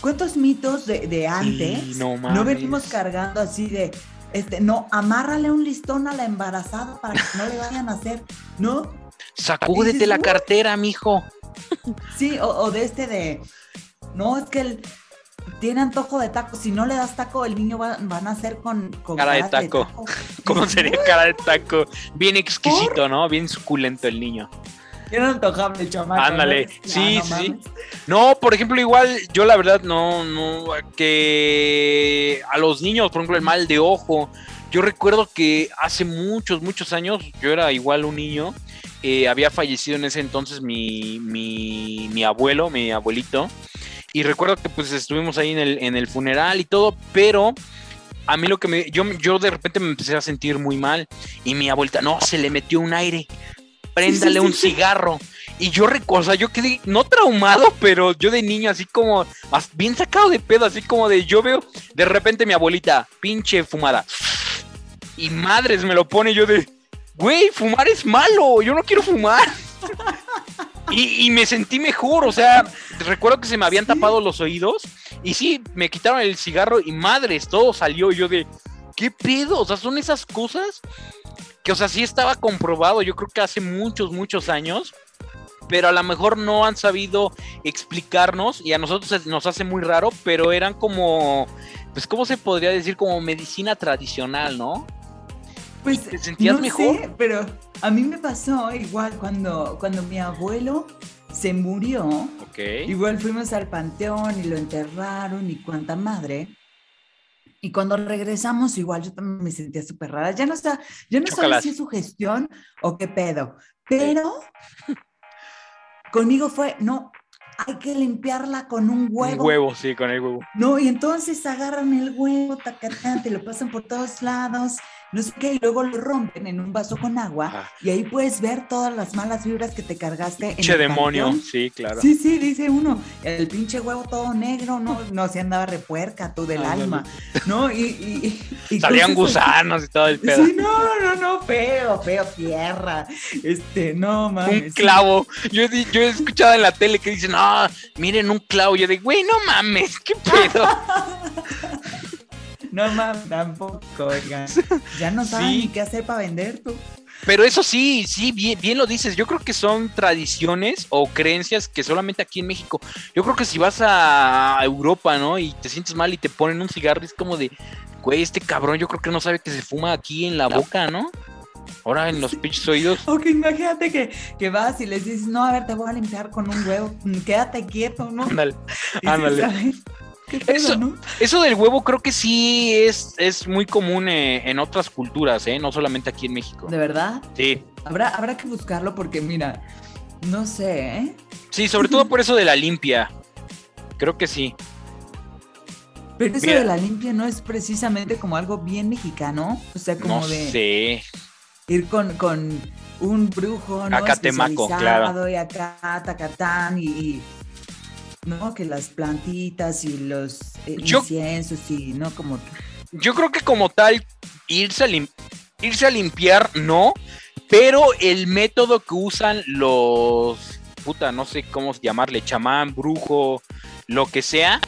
¿Cuántos mitos de, de antes
no
no,
mames.
venimos cargando así de, este, no, amárrale un listón a la embarazada para que no le vayan a hacer, ¿no?
Sacúdete
dices,
la cartera, mijo.
Sí, o, o de este de, no, es que el, tiene antojo de taco, si no le das taco, el niño va, va a nacer con, con
Cara de taco. [LAUGHS] ¿Cómo sería cara de taco? Bien exquisito, ¿no? Bien suculento el niño.
Antojable chamaco.
Ándale,
¿no?
sí,
no
sí. No, por ejemplo, igual yo la verdad no, no, que a los niños, por ejemplo, el mal de ojo, yo yo recuerdo que hace muchos, muchos años, yo era igual un niño, eh, había fallecido en ese entonces mi, mi, mi, abuelo, mi abuelito, y recuerdo que pues estuvimos ahí en el, en el funeral y todo, pero a mí lo que me, yo, yo de repente me empecé a sentir muy mal, y mi abuelita, no, se le metió un aire, préndale un cigarro. Y yo, o sea, yo quedé, no traumado, pero yo de niño, así como, bien sacado de pedo, así como de, yo veo, de repente mi abuelita, pinche fumada. Y madres me lo pone yo de, güey, fumar es malo, yo no quiero fumar. Y, me sentí mejor, o sea, recuerdo que se me habían tapado los oídos y sí, me quitaron el cigarro y madres, todo salió yo de, ¿qué pedo? O sea, son esas cosas que, o sea, sí estaba comprobado, yo creo que hace muchos, muchos años, pero a lo mejor no han sabido explicarnos y a nosotros nos hace muy raro, pero eran como, pues, ¿cómo se podría decir? Como medicina tradicional, ¿no?
Pues, ¿Te sentías mejor? pero a mí me pasó igual cuando, cuando mi abuelo se murió. Igual fuimos al panteón y lo enterraron y cuánta madre. Y cuando regresamos, igual yo también me sentía súper rara. Ya no, está, yo no sé si es su gestión o qué pedo, pero conmigo fue, no, hay que limpiarla con un huevo.
Un huevo, sí, con el huevo.
No, y entonces agarran el huevo, tacatán, te lo pasan por todos lados no sé qué, y luego lo rompen en un vaso con agua y ahí puedes ver todas las malas vibras que te cargaste.
Pinche demonio, sí, claro.
Sí, sí, dice uno, el pinche huevo todo negro, no, no, se andaba repuerca tú del alma, ¿no? Y,
Salían gusanos y todo el pedo.
Sí, no, no, no, feo, feo, tierra, este, no, mames.
Un clavo, yo, yo he escuchado en la tele que dicen, no, miren un clavo, yo digo, güey, no mames, qué pedo. [LAUGHS]
No mames, tampoco, oigan. Ya no saben ni qué hacer para vender tú.
Pero eso sí, sí, bien, bien lo dices. Yo creo que son tradiciones o creencias que solamente aquí en México. Yo creo que si vas a Europa, ¿no? Y te sientes mal y te ponen un cigarro, es como de, güey, este cabrón, yo creo que no sabe que se fuma aquí en la boca, ¿no? Ahora en los pinches oídos.
Ok, imagínate que, que, vas y les dices, no, a ver, te voy a limpiar con un huevo, quédate quieto, ¿no?
Ándale, [LAUGHS] ándale eso, del huevo creo que sí es, es muy común eh, en otras culturas, ¿eh? no solamente aquí en México.
¿De verdad?
Sí.
Habrá, habrá que buscarlo porque, mira, no sé, ¿eh?
Sí, sobre todo por eso de la limpia. Creo que sí.
Pero eso de la limpia no es precisamente como algo bien mexicano. O sea, como de. Ir con, con un brujo, ¿no?
Acá temaco, claro.
Y acá tacatán y ¿no? Que las plantitas y los eh, inciensos y, ¿no? Como...
Yo creo que como tal, irse a, irse a limpiar, no, pero el método que usan los, puta, no sé cómo llamarle, chamán, brujo, lo que sea,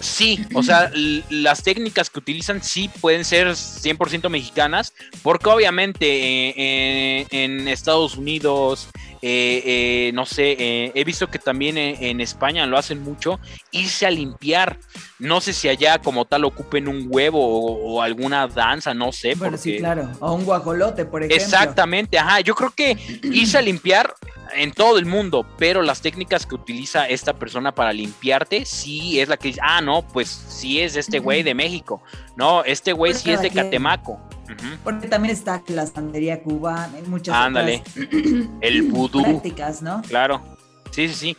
Sí, o sea, las técnicas que utilizan sí pueden ser 100% mexicanas, porque obviamente eh, eh, en Estados Unidos, eh, no sé, he visto que también en, España lo hacen mucho, irse a limpiar. No sé si allá como tal ocupen un huevo o, alguna danza, no sé.
Bueno, sí, claro, o un guajolote, por ejemplo.
Exactamente, ajá, yo creo que irse a limpiar en todo el mundo, pero las técnicas que utiliza esta persona para limpiarte, sí es la que dice, ah, no, pues sí es este güey de México, no, este güey sí es de Catemaco.
Porque también está la santería cubana, muchas
Ándale, el vudú.
Prácticas, ¿no?
Claro, sí, sí, sí.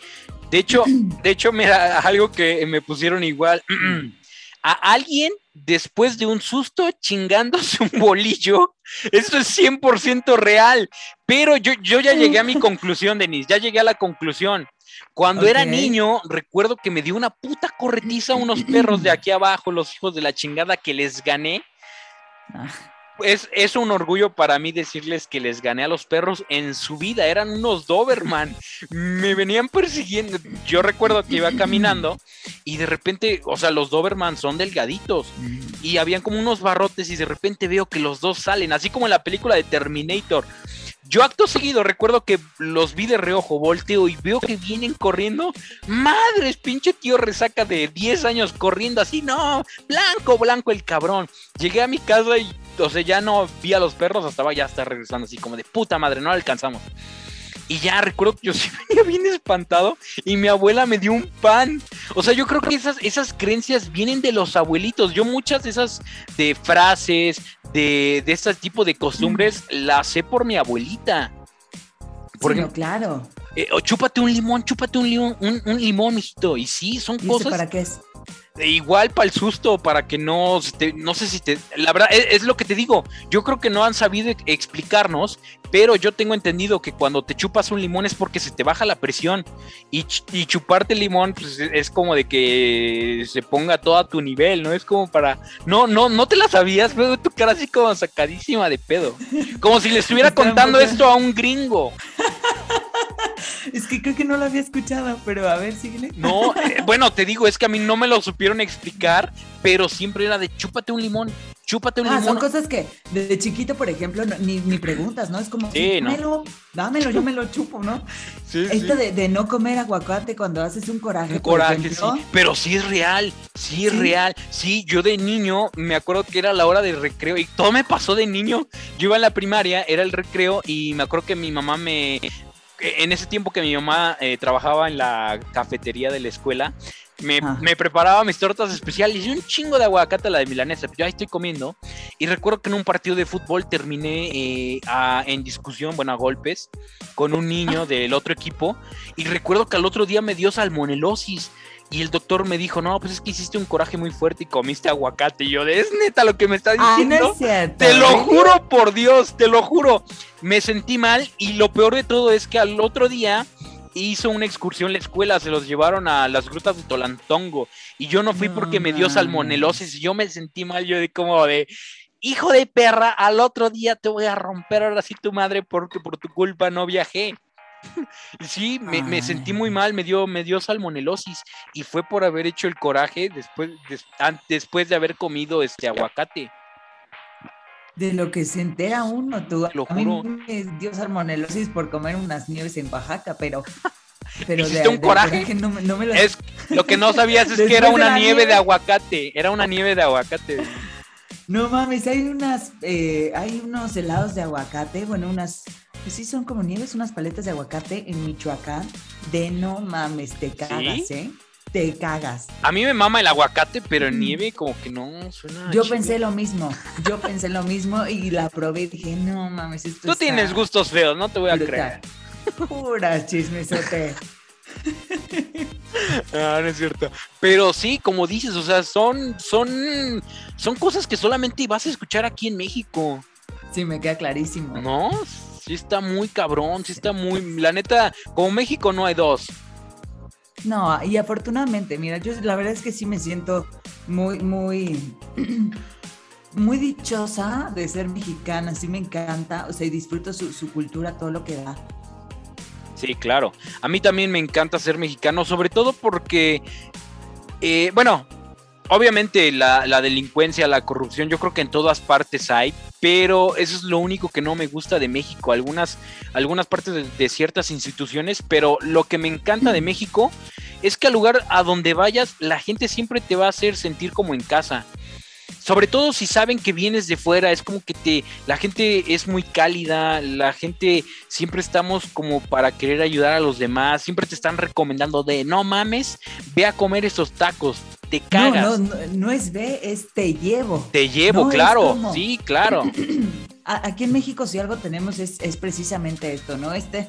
De hecho, [CLEARS THROAT] de hecho, mira, algo que me pusieron igual. [CLEARS THROAT] a alguien después de un susto chingándose [LAUGHS] un bolillo. Eso es 100% real. Pero yo, yo ya llegué a mi [LAUGHS] conclusión, Denise, ya llegué a la conclusión. Cuando era niño, recuerdo que me dio una puta corretiza a unos perros de aquí abajo, los hijos de la chingada que les gané. [CLEARS THROAT] Ah es, un orgullo para mí decirles que les gané a los perros en su vida. Eran unos Doberman. Me venían persiguiendo. Yo recuerdo que iba caminando y de repente, o sea, los Doberman son delgaditos y habían como unos barrotes y de repente veo que los dos salen, así como en la película de Terminator. Yo acto seguido recuerdo que los vi de reojo, volteo y veo que vienen corriendo. Madres, pinche tío resaca de 10 años corriendo así, no, blanco, blanco el cabrón. Llegué a mi casa y, o sea, ya no vi a los perros, estaba ya hasta regresando así como de puta madre, no alcanzamos. Y ya recuerdo que yo [LAUGHS] sí venía bien espantado y mi abuela me dio un pan. O sea, yo creo que esas, esas creencias vienen de los abuelitos. Yo muchas de esas de frases, de, de este tipo de costumbres, las sé por mi abuelita.
Por ejemplo, claro.
Eh, o chúpate un limón, chúpate un limón, un, un limón, mijito. Y sí, son cosas.
¿Para qué es?
Igual para el susto, para que no, no sé si te, la verdad es, lo que te digo, yo creo que no han sabido explicarnos, pero yo tengo entendido que cuando te chupas un limón es porque se te baja la presión y, chuparte el limón pues es como de que se ponga todo a tu nivel, ¿no? Es como para, no, no, no te la sabías, pero tu cara así como sacadísima de pedo, como si le estuviera contando esto a un gringo. [LAUGHS]
Es que creo que no lo había escuchado, pero a ver, síguele.
No, eh, bueno, te digo, es que a mí no me lo supieron explicar, pero siempre era de chúpate un limón, chúpate un ah, limón.
Son cosas que desde chiquito, por ejemplo, ni, preguntas, ¿no? Es como, sí, dámelo, dámelo, yo me lo chupo, ¿no? [LAUGHS] Sí, Esto De, no comer aguacate cuando haces un coraje. Un
coraje, sí. Pero sí es real, sí es real. Sí, yo de niño me acuerdo que era la hora de recreo y todo me pasó de niño. Yo iba a la primaria, era el recreo y me acuerdo que mi mamá me, en ese tiempo que mi mamá eh, trabajaba en la cafetería de la escuela, me, preparaba mis tortas especiales y un chingo de aguacate a la de milanesa. Yo ahí estoy comiendo y recuerdo que en un partido de fútbol terminé eh, en discusión, bueno, a golpes, con un niño [LAUGHS] del otro equipo y recuerdo que al otro día me dio salmonelosis. Y el doctor me dijo, no, pues es que hiciste un coraje muy fuerte y comiste aguacate. Y yo, ¿es neta lo que me está ah, diciendo? te lo juro por Dios, te lo juro. Me sentí mal y lo peor de todo es que al otro día hizo una excursión en la escuela, se los llevaron a las grutas de Tolantongo. Y yo no fui porque me dio salmonelosis y yo me sentí mal, yo de como de, hijo de perra, al otro día te voy a romper ahora sí tu madre porque por tu culpa no viajé. [LAUGHS] sí, me, sentí muy mal, me dio, me dio salmonelosis y fue por haber hecho el coraje después, después de haber comido este aguacate.
De lo que se entera uno, tú. Lo a mí me dio salmonelosis por comer unas nieves en Oaxaca, pero [LAUGHS]
pero de, un coraje. no, me lo... Es, lo que no sabías es [LAUGHS] que era una nieve, de aguacate. Era una nieve de aguacate.
No mames, hay unas, eh, hay unos helados de aguacate, bueno, unas pues sí, son como nieves, unas paletas de aguacate en Michoacán. De no mames, te cagas, ¿eh? Te cagas.
A mí me mama el aguacate, pero en nieve como que no suena.
Yo pensé lo mismo. Yo pensé lo mismo y la probé y dije, no mames, esto
Tú tienes gustos feos, no te voy a creer. [LAUGHS]
Pura chismesote. [LAUGHS]
Ah, no es cierto. Pero sí, como dices, o sea, son, son, son cosas que solamente vas a escuchar aquí en México.
Sí, me queda clarísimo.
¿No? sí está muy cabrón, sí está muy, la neta, como México no hay dos.
No, y afortunadamente, mira, yo la verdad es que sí me siento muy, muy, [CLEARS THROAT] muy dichosa de ser mexicana, sí me encanta, o sea, y disfruto su, cultura, todo lo que da.
Sí, claro. A mí también me encanta ser mexicano, sobre todo porque, eh, bueno, obviamente la, delincuencia, la corrupción, yo creo que en todas partes hay, pero eso es lo único que no me gusta de México, algunas, algunas partes de, de, ciertas instituciones, pero lo que me encanta de México es que al lugar a donde vayas, la gente siempre te va a hacer sentir como en casa. Sobre todo si saben que vienes de fuera, es como que te, la gente es muy cálida, la gente siempre estamos como para querer ayudar a los demás, siempre te están recomendando de no mames, ve a comer esos tacos, te cagas.
No, no, no, es ve, es te llevo.
Te llevo, claro, sí, claro. [CLEARS THROAT]
Aquí en México si algo tenemos es, es precisamente esto, ¿no? Este,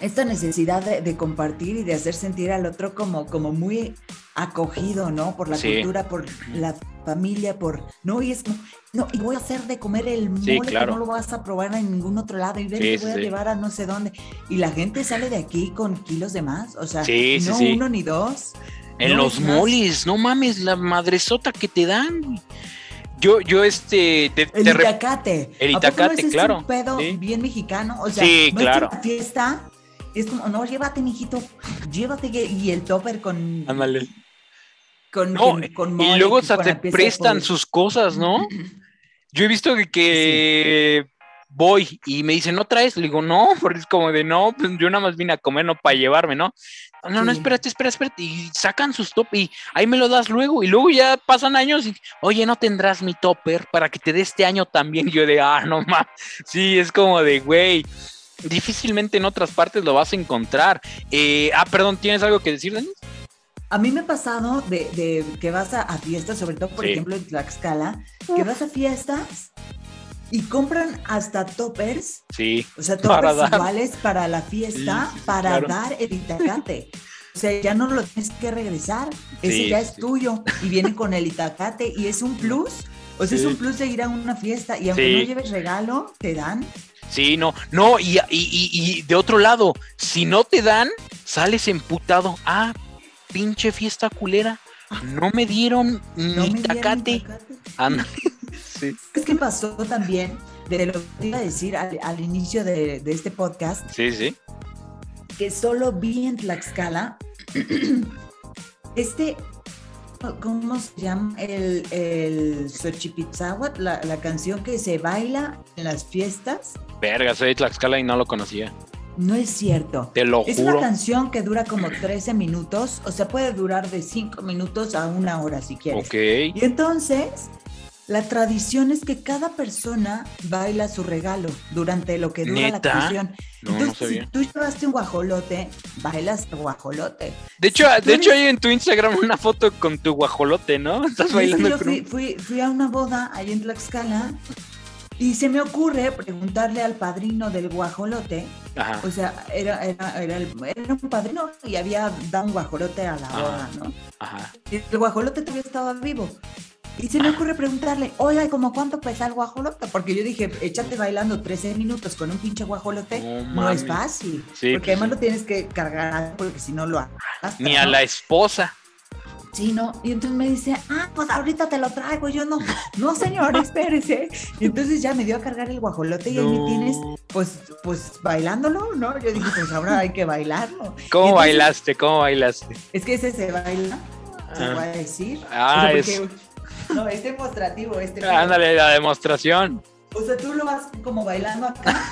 esta necesidad de, compartir y de hacer sentir al otro como, como muy acogido, ¿no? Por la cultura, por la familia, por... No, y es como, no, y voy a hacer de comer el mole que no lo vas a probar en ningún otro lado y ven, voy a llevar a no sé dónde. Y la gente sale de aquí con kilos de más, o sea, no uno ni dos.
En los moles, no mames, la madresota que te dan. Yo, yo, este.
el itacate.
El itacate, claro.
Es un pedo bien mexicano. O sea, sí, claro. fiesta es como, no, llévate, mijito, llévate y el topper con.
Ándale. Con, con, y luego hasta te prestan sus cosas, ¿no? Yo he visto que, voy y me dicen, ¿no traes? Le digo, no, [LAUGHS] porque es como de, no, pues yo nada más vine a comer, no para llevarme, ¿no? No, no, espérate, espérate, espérate. Y sacan sus top y ahí me lo das luego. Y luego ya pasan años y, oye, ¿no tendrás mi topper para que te dé este año también? yo de, ah, no más. [LAUGHS] Sí, es como de, güey difícilmente en otras partes lo vas a encontrar. Eh, ah, perdón, ¿tienes algo que decir, Denis?
A mí me ha pasado de, de que vas a, a fiestas, sobre todo, por
Sí.
ejemplo, en Tlaxcala, que vas a fiestas y compran hasta toppers,
Sí.
o sea,
Para
toppers
dar.
iguales para la fiesta,
Sí, sí, sí,
para
claro.
dar el itacate. O sea, ya no lo tienes que regresar, ese
Sí,
ya es tuyo y viene con el itacate y es un plus. O sea, es un plus de ir a una fiesta y aunque no lleves regalo, te dan.
Sí, no, no, y, y, y- y de otro lado, si no te dan, sales emputado. Ah, pinche fiesta culera. No me dieron
No
ni
me dieron
tacate. Sí,
Es que pasó también de lo que iba a decir al, al inicio de, de este podcast,
sí, sí.
que solo vi en Tlaxcala [CLEARS THROAT] este, ¿cómo se llama? El, el Xochipitzahuatl, la, la canción que se baila en las fiestas.
Verga, soy de Tlaxcala y no lo conocía.
No es cierto.
Te lo
Es una
juro.
canción que dura como 13 minutos, o sea, puede durar de 5 minutos a una hora si quieres.
Ok.
Y entonces, la tradición es que cada persona baila su regalo durante lo que dura la
¿Neta?
canción.
No, no
entonces,
sabía.
si tú llevaste un guajolote, bailas tu guajolote.
De hecho,
si
de hecho hay en tu Instagram una foto con tu guajolote, ¿no? Estás bailando
yo
con
fui,
un-
fui, fui a una boda ahí en Tlaxcala y se me ocurre preguntarle al padrino del guajolote,
Ajá.
o sea, era, era, era, el- era un padrino y había dado un guajolote a la boda, ¿no?
Ajá.
Y el guajolote todavía estaba vivo. Y se me ocurre preguntarle, oiga, ¿y ¿cómo cuánto pesa el guajolote? Porque yo dije, échate bailando 13 minutos con un pinche guajolote,
No
no, es fácil.
Sí,
porque
pues
además
sí.
lo tienes que cargar, porque si no lo arrastras,
Ni a la esposa.
Sí, no. Y entonces me dice, ah, pues ahorita te lo traigo. Yo no, no, señor, [LAUGHS] espérese. Y entonces ya me dio a cargar el guajolote y ahí me tienes, pues, pues bailándolo, ¿no? Yo dije, pues ahora hay que bailarlo.
¿Cómo
entonces-
bailaste? ¿Cómo bailaste?
Es que ese se baila,
Ah.
voy a decir.
Ah,
O sea,
es. [LAUGHS]
No, es demostrativo este.
Ándale, la demostración.
O sea, tú lo vas como bailando acá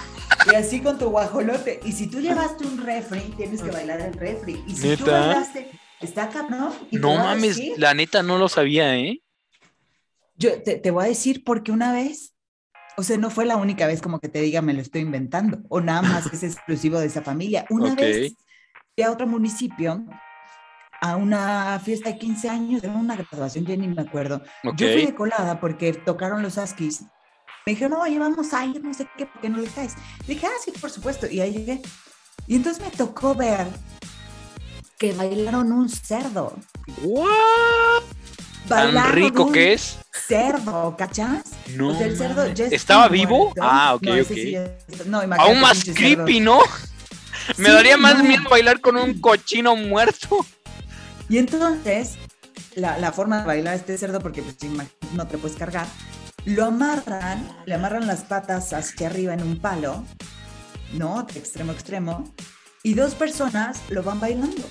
y así con tu guajolote. Y si tú llevaste un refri, tienes que bailar el refri. Y si tú bailaste, está cabrón.
No mames,
decir-
la neta no lo sabía, ¿eh?
Yo te, te voy a decir porque una vez, o sea, no fue la única vez como que te diga me lo estoy inventando, o nada más es exclusivo de esa familia. Una vez fui a otro municipio a una fiesta de 15 años, era una graduación, ya ni me acuerdo. Yo fui de colada porque tocaron los Askis. Me dijeron, oye, vamos a ir, no sé qué, ¿por qué no le caes? Dije, ah, sí, por supuesto. Y ahí llegué. Y entonces me tocó ver que bailaron un cerdo.
¿What? ¿Tan
Bailaron
rico
un
que es?
cerdo, ¿cachas?
No.
o sea, el cerdo ya
¿Estaba vivo?
muerto.
Ah, ok,
no,
ok.
sí no,
Aún más
cerdo.
creepy, ¿no? [LAUGHS] Me
Sí,
daría más
no.
miedo bailar con un cochino muerto.
Y entonces, la, la forma de bailar este cerdo, porque pues, no te puedes cargar, lo amarran, le amarran las patas hacia arriba en un palo, ¿no? De extremo a extremo, y dos personas lo van bailando.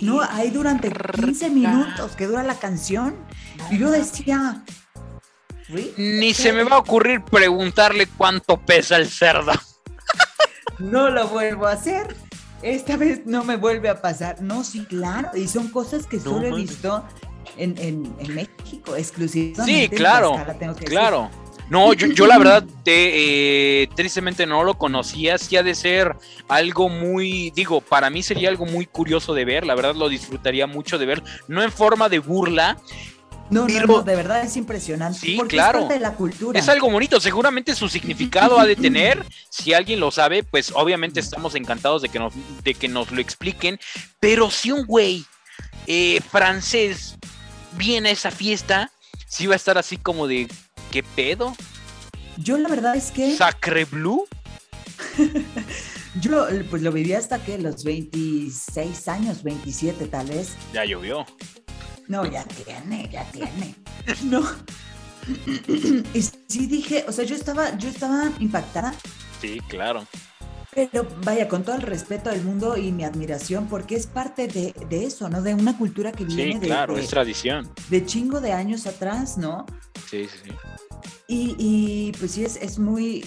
No, ahí durante 15 minutos que dura la canción. Y yo decía, ¿really?
Ni se me va a ocurrir preguntarle cuánto pesa el cerdo. [LAUGHS]
no lo vuelvo a hacer. Esta vez no me vuelve a pasar. No, sí, claro. Y son cosas que
No
solo he visto en, en- en México, exclusivamente.
Sí,
en
claro,
Tlaxcala, tengo que decir.
No, yo, yo la verdad, te, eh, tristemente no lo conocía. Sí ha de ser algo muy, digo, para mí sería algo muy curioso de ver. La verdad lo disfrutaría mucho de ver. No en forma de burla.
No, no, de verdad es impresionante.
Sí,
porque
claro.
es parte de la cultura.
Es algo bonito. Seguramente su significado ha de [LAUGHS] tener. Si alguien lo sabe, pues obviamente estamos encantados de que nos, de que nos lo expliquen. Pero si un güey eh, francés viene a esa fiesta, sí va a estar así como de, ¿qué pedo?
Yo la verdad es que
¿Sacre Blue? [LAUGHS]
yo pues lo viví hasta que los 26 años, 27 tal vez.
Ya llovió.
No, ya tiene, ya tiene. [LAUGHS] No. [CLEARS THROAT] Y sí dije, o sea, yo estaba, yo estaba impactada,
Sí, claro.
Pero vaya, con todo el respeto del mundo y mi admiración, porque es parte de, de eso, ¿no? De una cultura que viene
Sí,
de,
claro,
de-
es tradición.
de chingo de años atrás, ¿no?
Sí, sí, sí.
Y, y, pues sí, es, es muy.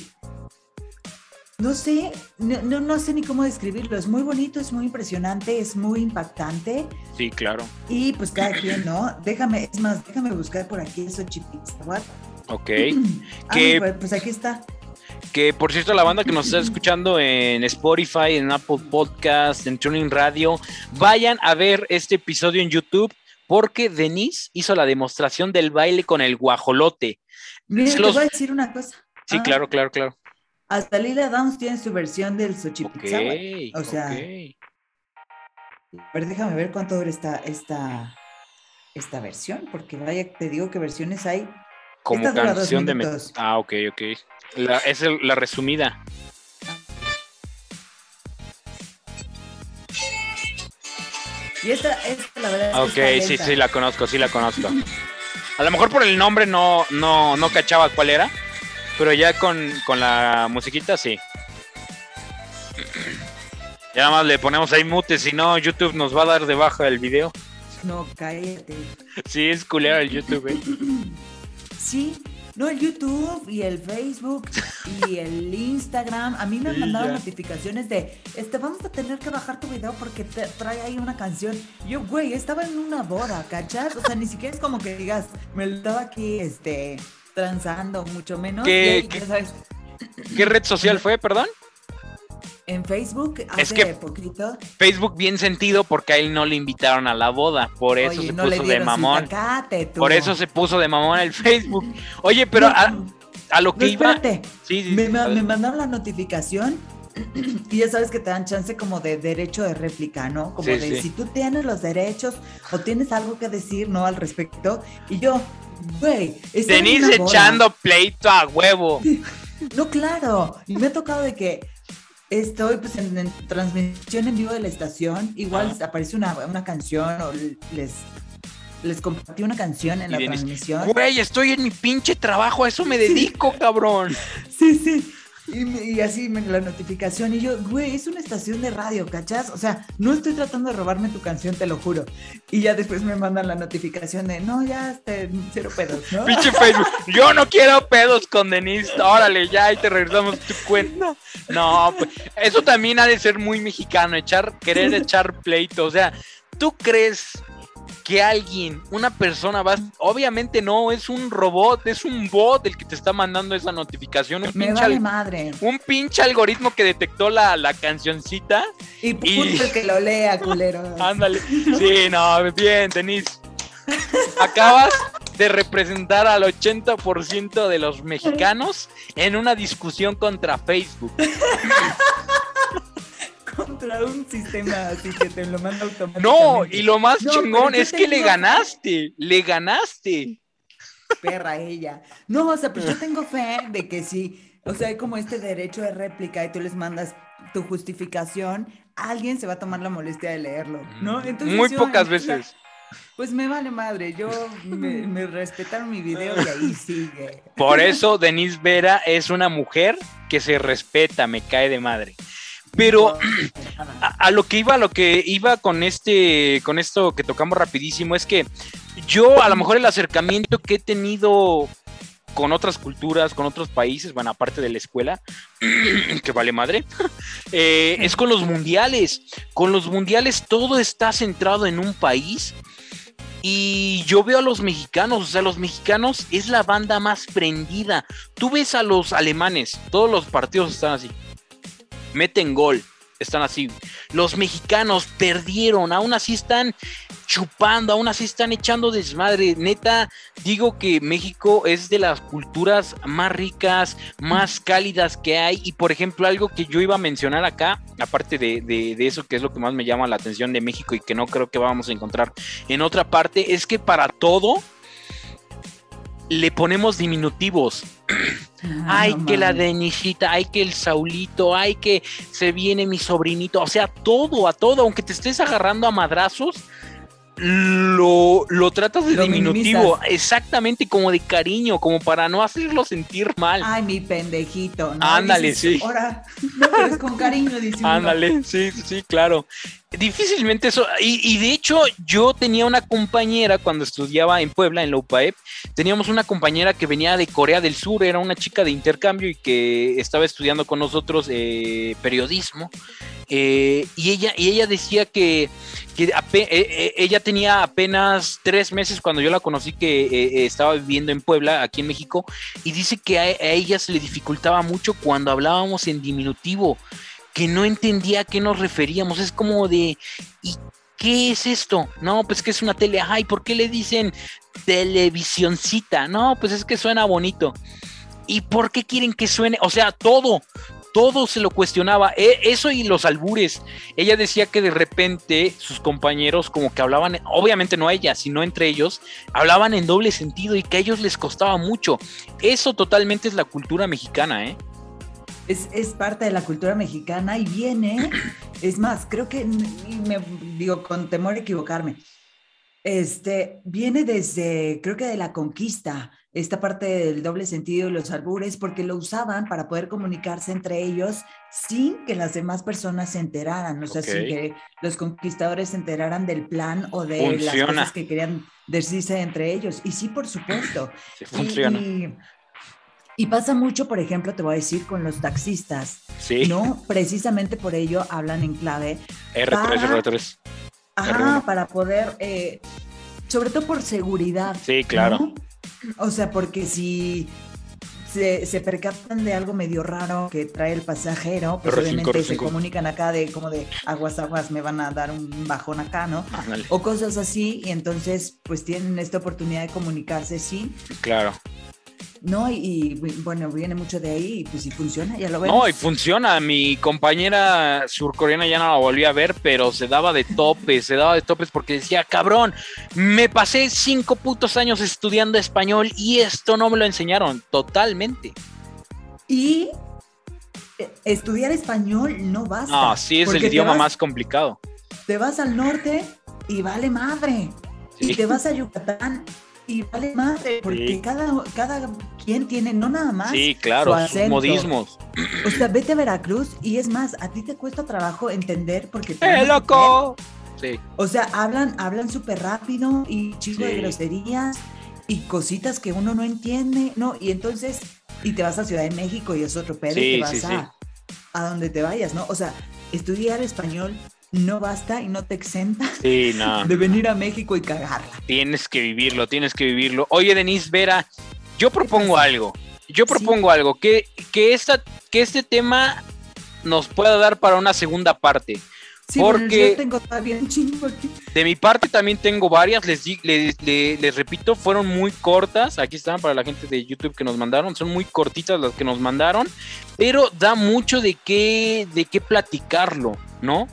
No sé, no, no, no sé ni cómo describirlo. Es muy bonito, es muy impresionante, es muy impactante.
Sí, claro.
Y pues cada quien, ¿no? Déjame, es más, déjame buscar por aquí eso, Chipitzahuatl.
Ok. [CLEARS THROAT]
Ah,
Que-
pues, pues aquí está.
Que por cierto, la banda que nos está [CLEARS THROAT] escuchando en Spotify, en Apple Podcast, en Tuning Radio, vayan a ver este episodio en YouTube porque Denise hizo la demostración del baile con el guajolote.
Mira, te voy a decir una cosa.
Sí,
Ah,
claro, claro, claro.
Hasta Lila Downs tiene su versión del
Ok,
Xochipilco. O sea,
ok.
a ver, déjame ver cuánto dura esta, esta, esta versión, porque vaya, te digo que versiones hay.
Como
esta
canción de... Ah, ok, ok. La, es el- la resumida.
Y esta, esta la verdad es que
Ok, sí,
lenta.
sí, la conozco, sí la conozco. A lo mejor por el nombre no, no, no cachaba cuál era, pero ya con, con la musiquita sí. Ya nada más le ponemos ahí mute, si no YouTube nos va a dar de baja el video.
No, cállate.
Sí, es culero el YouTube, eh.
Sí, no, el YouTube y el Facebook y el Instagram. A mí me han
Sí,
mandado
ya.
notificaciones de, este, vamos a tener que bajar tu video porque te trae ahí una canción. Yo, güey, estaba en una boda, ¿cachas? O sea, ni siquiera es como que digas, me lo estaba aquí, este, transando, mucho menos.
¿Qué-
y,
qué-
ya sabes,
¿Qué red social fue, perdón?
En Facebook hace
Es que-
poquito.
Facebook bien sentido porque a él no le invitaron a la boda, por eso
oye,
se
no
puso de mamón. Por eso se puso de mamón el Facebook. Oye, pero
No,
a, a lo
no,
que iba...
espérate.
Sí, sí,
Me, ma- me mandaron la notificación [CLEARS THROAT] y ya sabes que te dan chance como de derecho de réplica, ¿no? Como
Sí,
de
sí.
si tú tienes los derechos o tienes algo que decir, ¿no? Al respecto. Y yo, güey,
Denise echando pleito a huevo. [LAUGHS]
No, claro. Y me ha tocado de que estoy pues en, en transmisión en vivo de la estación, igual aparece una, una canción o les, les compartí una canción en
Y
la transmisión.
Güey, estoy en mi pinche trabajo, a eso me dedico, cabrón. [LAUGHS]
Sí, sí. Y, así me, la notificación. Y yo, güey, es una estación de radio, ¿cachas? O sea, no estoy tratando de robarme tu canción, te lo juro. Y ya después me mandan la notificación de, no, ya, este, cero pedos, ¿no?
Pinche Facebook. Yo no quiero pedos con Denise. Órale, ya, y te regresamos tu cuenta. No, pues, eso también ha de ser muy mexicano, echar, querer echar pleito. O sea, ¿tú crees que alguien, una persona va, obviamente no, es un robot, es un bot el que te está mandando esa notificación, un
Me
pinche,
vale madre.
un pinche algoritmo que detectó la, la cancioncita.
Y
y-
el que lo lea, culero. [LAUGHS]
Ándale. Sí, no, bien, Denise. Acabas de representar al 80% de los mexicanos en una discusión contra Facebook. [LAUGHS]
Contra un sistema así que te lo manda automáticamente.
No, y lo más
No,
chingón es que le ganaste, le ganaste.
perra ella. No, o sea, pues yo tengo fe de que sí, o sea, hay como este derecho de réplica y tú les mandas tu justificación, alguien se va a tomar la molestia de leerlo, ¿no? Entonces
Mm, Muy
yo,
pocas veces.
Pues me vale madre, yo me, me respetaron mi video y ahí sigue.
Por eso Denise Vera es una mujer que se respeta, me cae de madre. Pero a, a lo que iba, a lo que iba con este, con esto que tocamos rapidísimo, es que yo a lo mejor el acercamiento que he tenido con otras culturas, con otros países, bueno, aparte de la escuela, [CLEARS THROAT] que vale madre, [LAUGHS] eh, es con los mundiales. Con los mundiales todo está centrado en un país. Y yo veo a los mexicanos, o sea, los mexicanos es la banda más prendida. Tú ves a los alemanes, todos los partidos están así meten gol, están así. Los mexicanos perdieron, aún así están chupando, aún así están echando desmadre. Neta, digo que México es de las culturas más ricas, más cálidas que hay. Y por ejemplo, algo que yo iba a mencionar acá, aparte de, de- de eso que es lo que más me llama la atención de México y que no creo que vamos a encontrar en otra parte, es que para todo le ponemos diminutivos. Ay,
Ah, no
que la. Denisita, ay, que el Saulito, ay, que se viene mi sobrinito. O sea, todo, a todo, aunque te estés agarrando a madrazos, lo, lo tratas de
Lo
diminutivo.
minimizas.
Exactamente, como de cariño, como para no hacerlo sentir mal.
Ay, mi pendejito, ¿no?
Ándale,
Dices,
sí.
Ahora, no, pero es con cariño, [LAUGHS] dice.
Ándale, sí, sí, sí, claro. Difícilmente eso. Y, y de hecho, yo tenía una compañera cuando estudiaba en Puebla, en la UPAEP. Teníamos una compañera que venía de Corea del Sur, era una chica de intercambio y que estaba estudiando con nosotros eh, periodismo. Eh, y, ella, y ella decía que, que eh, eh, ella tenía apenas tres meses cuando yo la conocí que estaba viviendo en Puebla, aquí en México, y dice que a, ella se le dificultaba mucho cuando hablábamos en diminutivo, que no entendía a qué nos referíamos. Es como de, ¿y qué es esto? No, pues que es una tele. Ay, ¿por qué le dicen televisioncita? No, pues es que suena bonito. ¿Y por qué quieren que suene? O sea, todo, todo se lo cuestionaba. E, eso y los albures. Ella decía que de repente sus compañeros como que hablaban, obviamente no ella, sino entre ellos, hablaban en doble sentido y que a ellos les costaba mucho. Eso totalmente es la cultura mexicana, ¿eh?
Es, es parte de la cultura mexicana y viene, [CLEARS THROAT] es más, creo que, me digo con temor a equivocarme, este, viene desde, creo que de la conquista esta parte del doble sentido y los albures, porque lo usaban para poder comunicarse entre ellos sin que las demás personas se enteraran, o sea, sin que los conquistadores se enteraran del plan o de las cosas que querían decirse entre ellos. Y sí, por supuesto. [CLEARS THROAT]
Sí, funciona.
Y, pasa mucho, por ejemplo, te voy a decir, con los taxistas. Sí. ¿No? Precisamente por ello hablan en clave.
R3, R3.
Ajá, para poder, eh, sobre todo por seguridad.
Sí, claro.
O sea, porque si se, se, percatan de algo medio raro que trae el pasajero, pues obviamente se comunican acá de como de aguas, aguas, me van a dar un bajón acá, ¿no? O cosas así, y entonces pues tienen esta oportunidad de comunicarse, sí.
Claro.
¿No? Y, bueno, viene mucho de ahí y pues si funciona, ya lo vemos. No,
y funciona. Mi compañera surcoreana ya no la volví a ver, pero se daba de topes, se daba de topes porque decía, cabrón, me pasé cinco putos años estudiando español y esto no me lo enseñaron totalmente.
Y eh, estudiar español no basta.
No, sí es el idioma más complicado.
Te vas al norte y vale madre. Y te vas a Yucatán y vale madre, porque cada, cada quien tiene, no nada más.
Sí, claro, sus modismos.
O sea, vete a Veracruz y es más, a ti te cuesta trabajo entender porque.
¡Eh, loco!
Sí. O sea, hablan, hablan súper rápido y chico de groserías y cositas que uno no entiende, ¿no? Y entonces, y te vas a Ciudad de México y es otro pedo, y te vas a, a donde te vayas, ¿no? O sea, estudiar español no basta y no te exenta [LAUGHS] de venir a México y cagarla.
Tienes que vivirlo, tienes que vivirlo. Oye, Denise Vera, yo propongo algo. Yo propongo algo, que, que, esta, que este tema nos pueda dar para una segunda parte.
Sí, porque yo tengo también chingo aquí.
De mi parte también tengo varias, les, les, les, repito, fueron muy cortas, aquí están para la gente de YouTube que nos mandaron, son muy cortitas las que nos mandaron, pero da mucho de qué, de qué platicarlo, ¿no?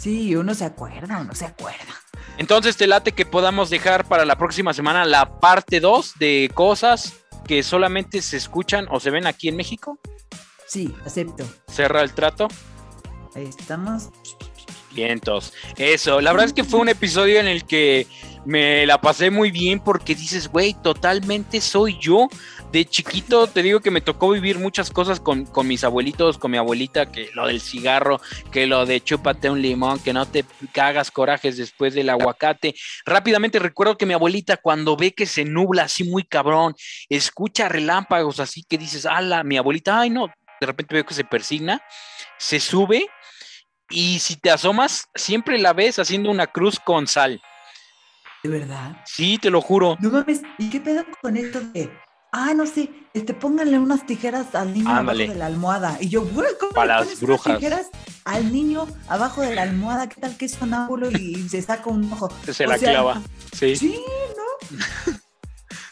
Sí, uno se acuerda, uno se acuerda.
Entonces te late que podamos dejar para la próxima semana la parte 2 de cosas que solamente se escuchan o se ven aquí en México.
Sí, acepto.
Cerra el trato.
Ahí estamos.
Vientos. Eso, la verdad es que fue un episodio en el que me la pasé muy bien porque dices, güey, totalmente soy yo de chiquito te digo que me tocó vivir muchas cosas con, mis abuelitos, con mi abuelita, que lo del cigarro, que lo de chúpate un limón, que no te cagas corajes después del aguacate. Rápidamente recuerdo que mi abuelita cuando ve que se nubla así muy cabrón, escucha relámpagos así que dices, ala, mi abuelita, ay no, de repente veo que se persigna, se sube y si te asomas, siempre la ves haciendo una cruz con sal.
¿De verdad?
Sí, te lo juro.
No mames, ¿y qué pedo con esto de ah, no sé, este, pónganle unas tijeras al niño abajo de la almohada. Y yo, güey, ¿cómo
Para las brujas.
tijeras al niño abajo de la almohada? ¿Qué tal que es sonámbulo y se saca un ojo?
Se la clava, sí.
Sí, ¿no?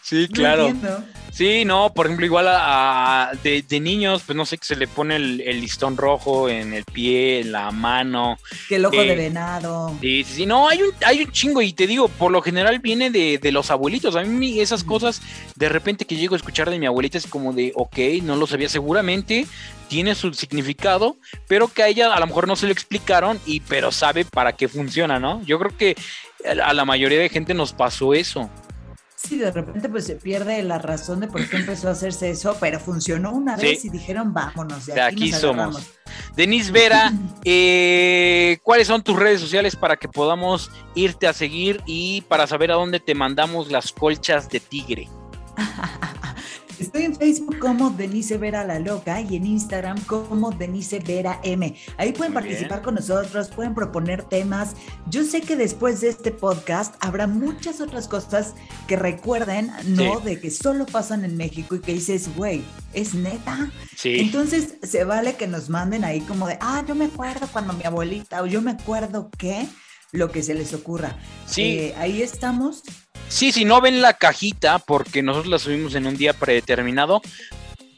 Sí, claro. Sí, no, por ejemplo, igual a, de, niños, pues no sé, que se le pone el, listón rojo en el pie, en la mano.
Que el ojo de venado.
Sí, sí, no, hay un, hay un chingo y te digo, por lo general viene de, de los abuelitos. A mí esas cosas, de repente que llego a escuchar de mi abuelita es como de, ok, no lo sabía seguramente, tiene su significado, pero que a ella a lo mejor no se lo explicaron, y pero sabe para qué funciona, ¿no? Yo creo que a la mayoría de gente nos pasó eso.
Sí, de repente pues se pierde la razón de por qué empezó a hacerse eso, pero funcionó una vez y dijeron vámonos. De, aquí, somos.
Denise Vera, [LAUGHS] eh, ¿cuáles son tus redes sociales para que podamos irte a seguir y para saber a dónde te mandamos las colchas de tigre? [LAUGHS]
Estoy en Facebook como Denise Vera la Loca y en Instagram como Denise Vera M. Ahí pueden participar con nosotros, pueden proponer temas. Yo sé que después de este podcast habrá muchas otras cosas que recuerden, ¿no? De que solo pasan en México y que dices, güey, ¿es neta? Sí. Entonces se vale que nos manden ahí como de, ah, yo me acuerdo cuando mi abuelita o yo me acuerdo que lo que se les ocurra. Sí. Eh, ahí estamos
Sí, si no ven la cajita, porque nosotros la subimos en un día predeterminado,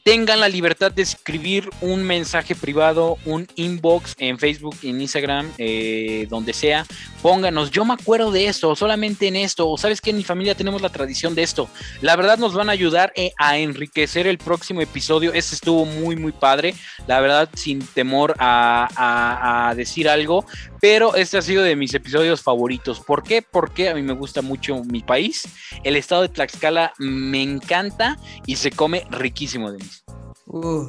tengan la libertad de escribir un mensaje privado, un inbox en Facebook, en Instagram, eh, donde sea. Pónganos, yo me acuerdo de esto, solamente en esto, o sabes que en mi familia tenemos la tradición de esto. La verdad nos van a ayudar eh, a enriquecer el próximo episodio. Este estuvo muy, muy padre. La verdad, sin temor a, a decir algo, pero este ha sido de mis episodios favoritos. ¿Por qué? Porque a mí me gusta mucho mi país. El estado de Tlaxcala me encanta y se come riquísimo, Denis.
Uh,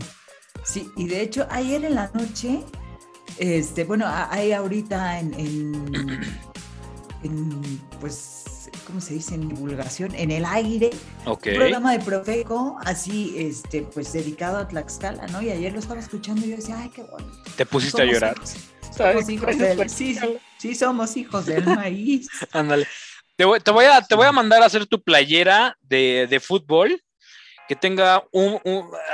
sí, y de hecho ayer en la noche, este, bueno, hay ahorita en, [CLEARS THROAT] en, pues, ¿cómo se dice? En divulgación, en el aire, un programa de Profeco, así, este, pues dedicado a Tlaxcala, ¿no? Y ayer lo estaba escuchando y yo decía, ay, qué bueno.
Te pusiste a llorar.
Somos hijos del, sí, sí, somos hijos del maíz. [LAUGHS]
Ándale. Te voy, te, voy a, te voy a mandar a hacer tu playera de, de fútbol que tenga un,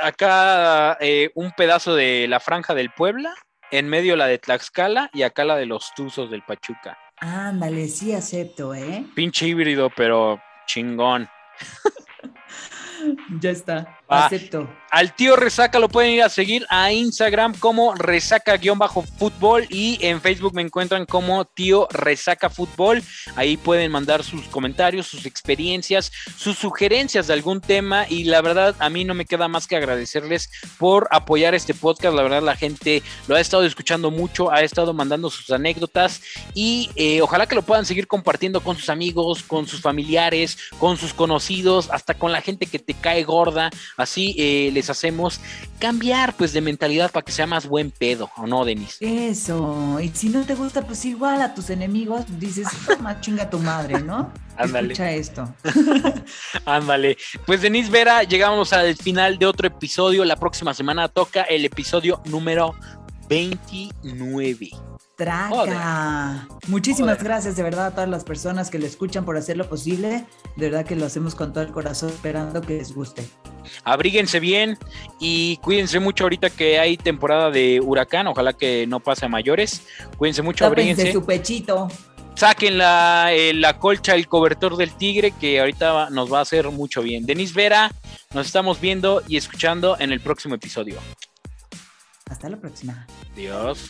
acá eh, un pedazo de la franja del Puebla, en medio la de Tlaxcala y acá la de los Tuzos del Pachuca.
Ándale, sí acepto, ¿eh?
Pinche híbrido, pero chingón. [LAUGHS]
ya está, acepto.
Al tío Resaca lo pueden ir a seguir a Instagram como resaca-fútbol y en Facebook me encuentran como tío Resaca Fútbol. Ahí pueden mandar sus comentarios, sus experiencias, sus sugerencias de algún tema y la verdad a mí no me queda más que agradecerles por apoyar este podcast. La verdad la gente lo ha estado escuchando mucho, ha estado mandando sus anécdotas y eh, ojalá que lo puedan seguir compartiendo con sus amigos, con sus familiares, con sus conocidos, hasta con la gente que te cae gorda. Así eh, les hacemos cambiar pues de mentalidad para que sea más buen pedo, ¿o no, Denis?
Eso, y si no te gusta, pues igual a tus enemigos dices, toma chinga tu madre, ¿no? [LAUGHS] Ándale. Escucha esto. [LAUGHS]
Ándale. Pues Denis Vera, llegamos al final de otro episodio. La próxima semana toca el episodio número 29.
Traca. Muchísimas gracias de verdad a todas las personas que lo escuchan por hacer lo posible. De verdad que lo hacemos con todo el corazón, esperando que les guste.
Abríguense bien y cuídense mucho ahorita que hay temporada de huracán. Ojalá que no pase a mayores. Cuídense mucho, abríguense.
su pechito.
Saquen la, eh, la colcha, el cobertor del tigre, que ahorita nos va a hacer mucho bien. Denis Vera, nos estamos viendo y escuchando en el próximo episodio.
Hasta la próxima.
Adiós.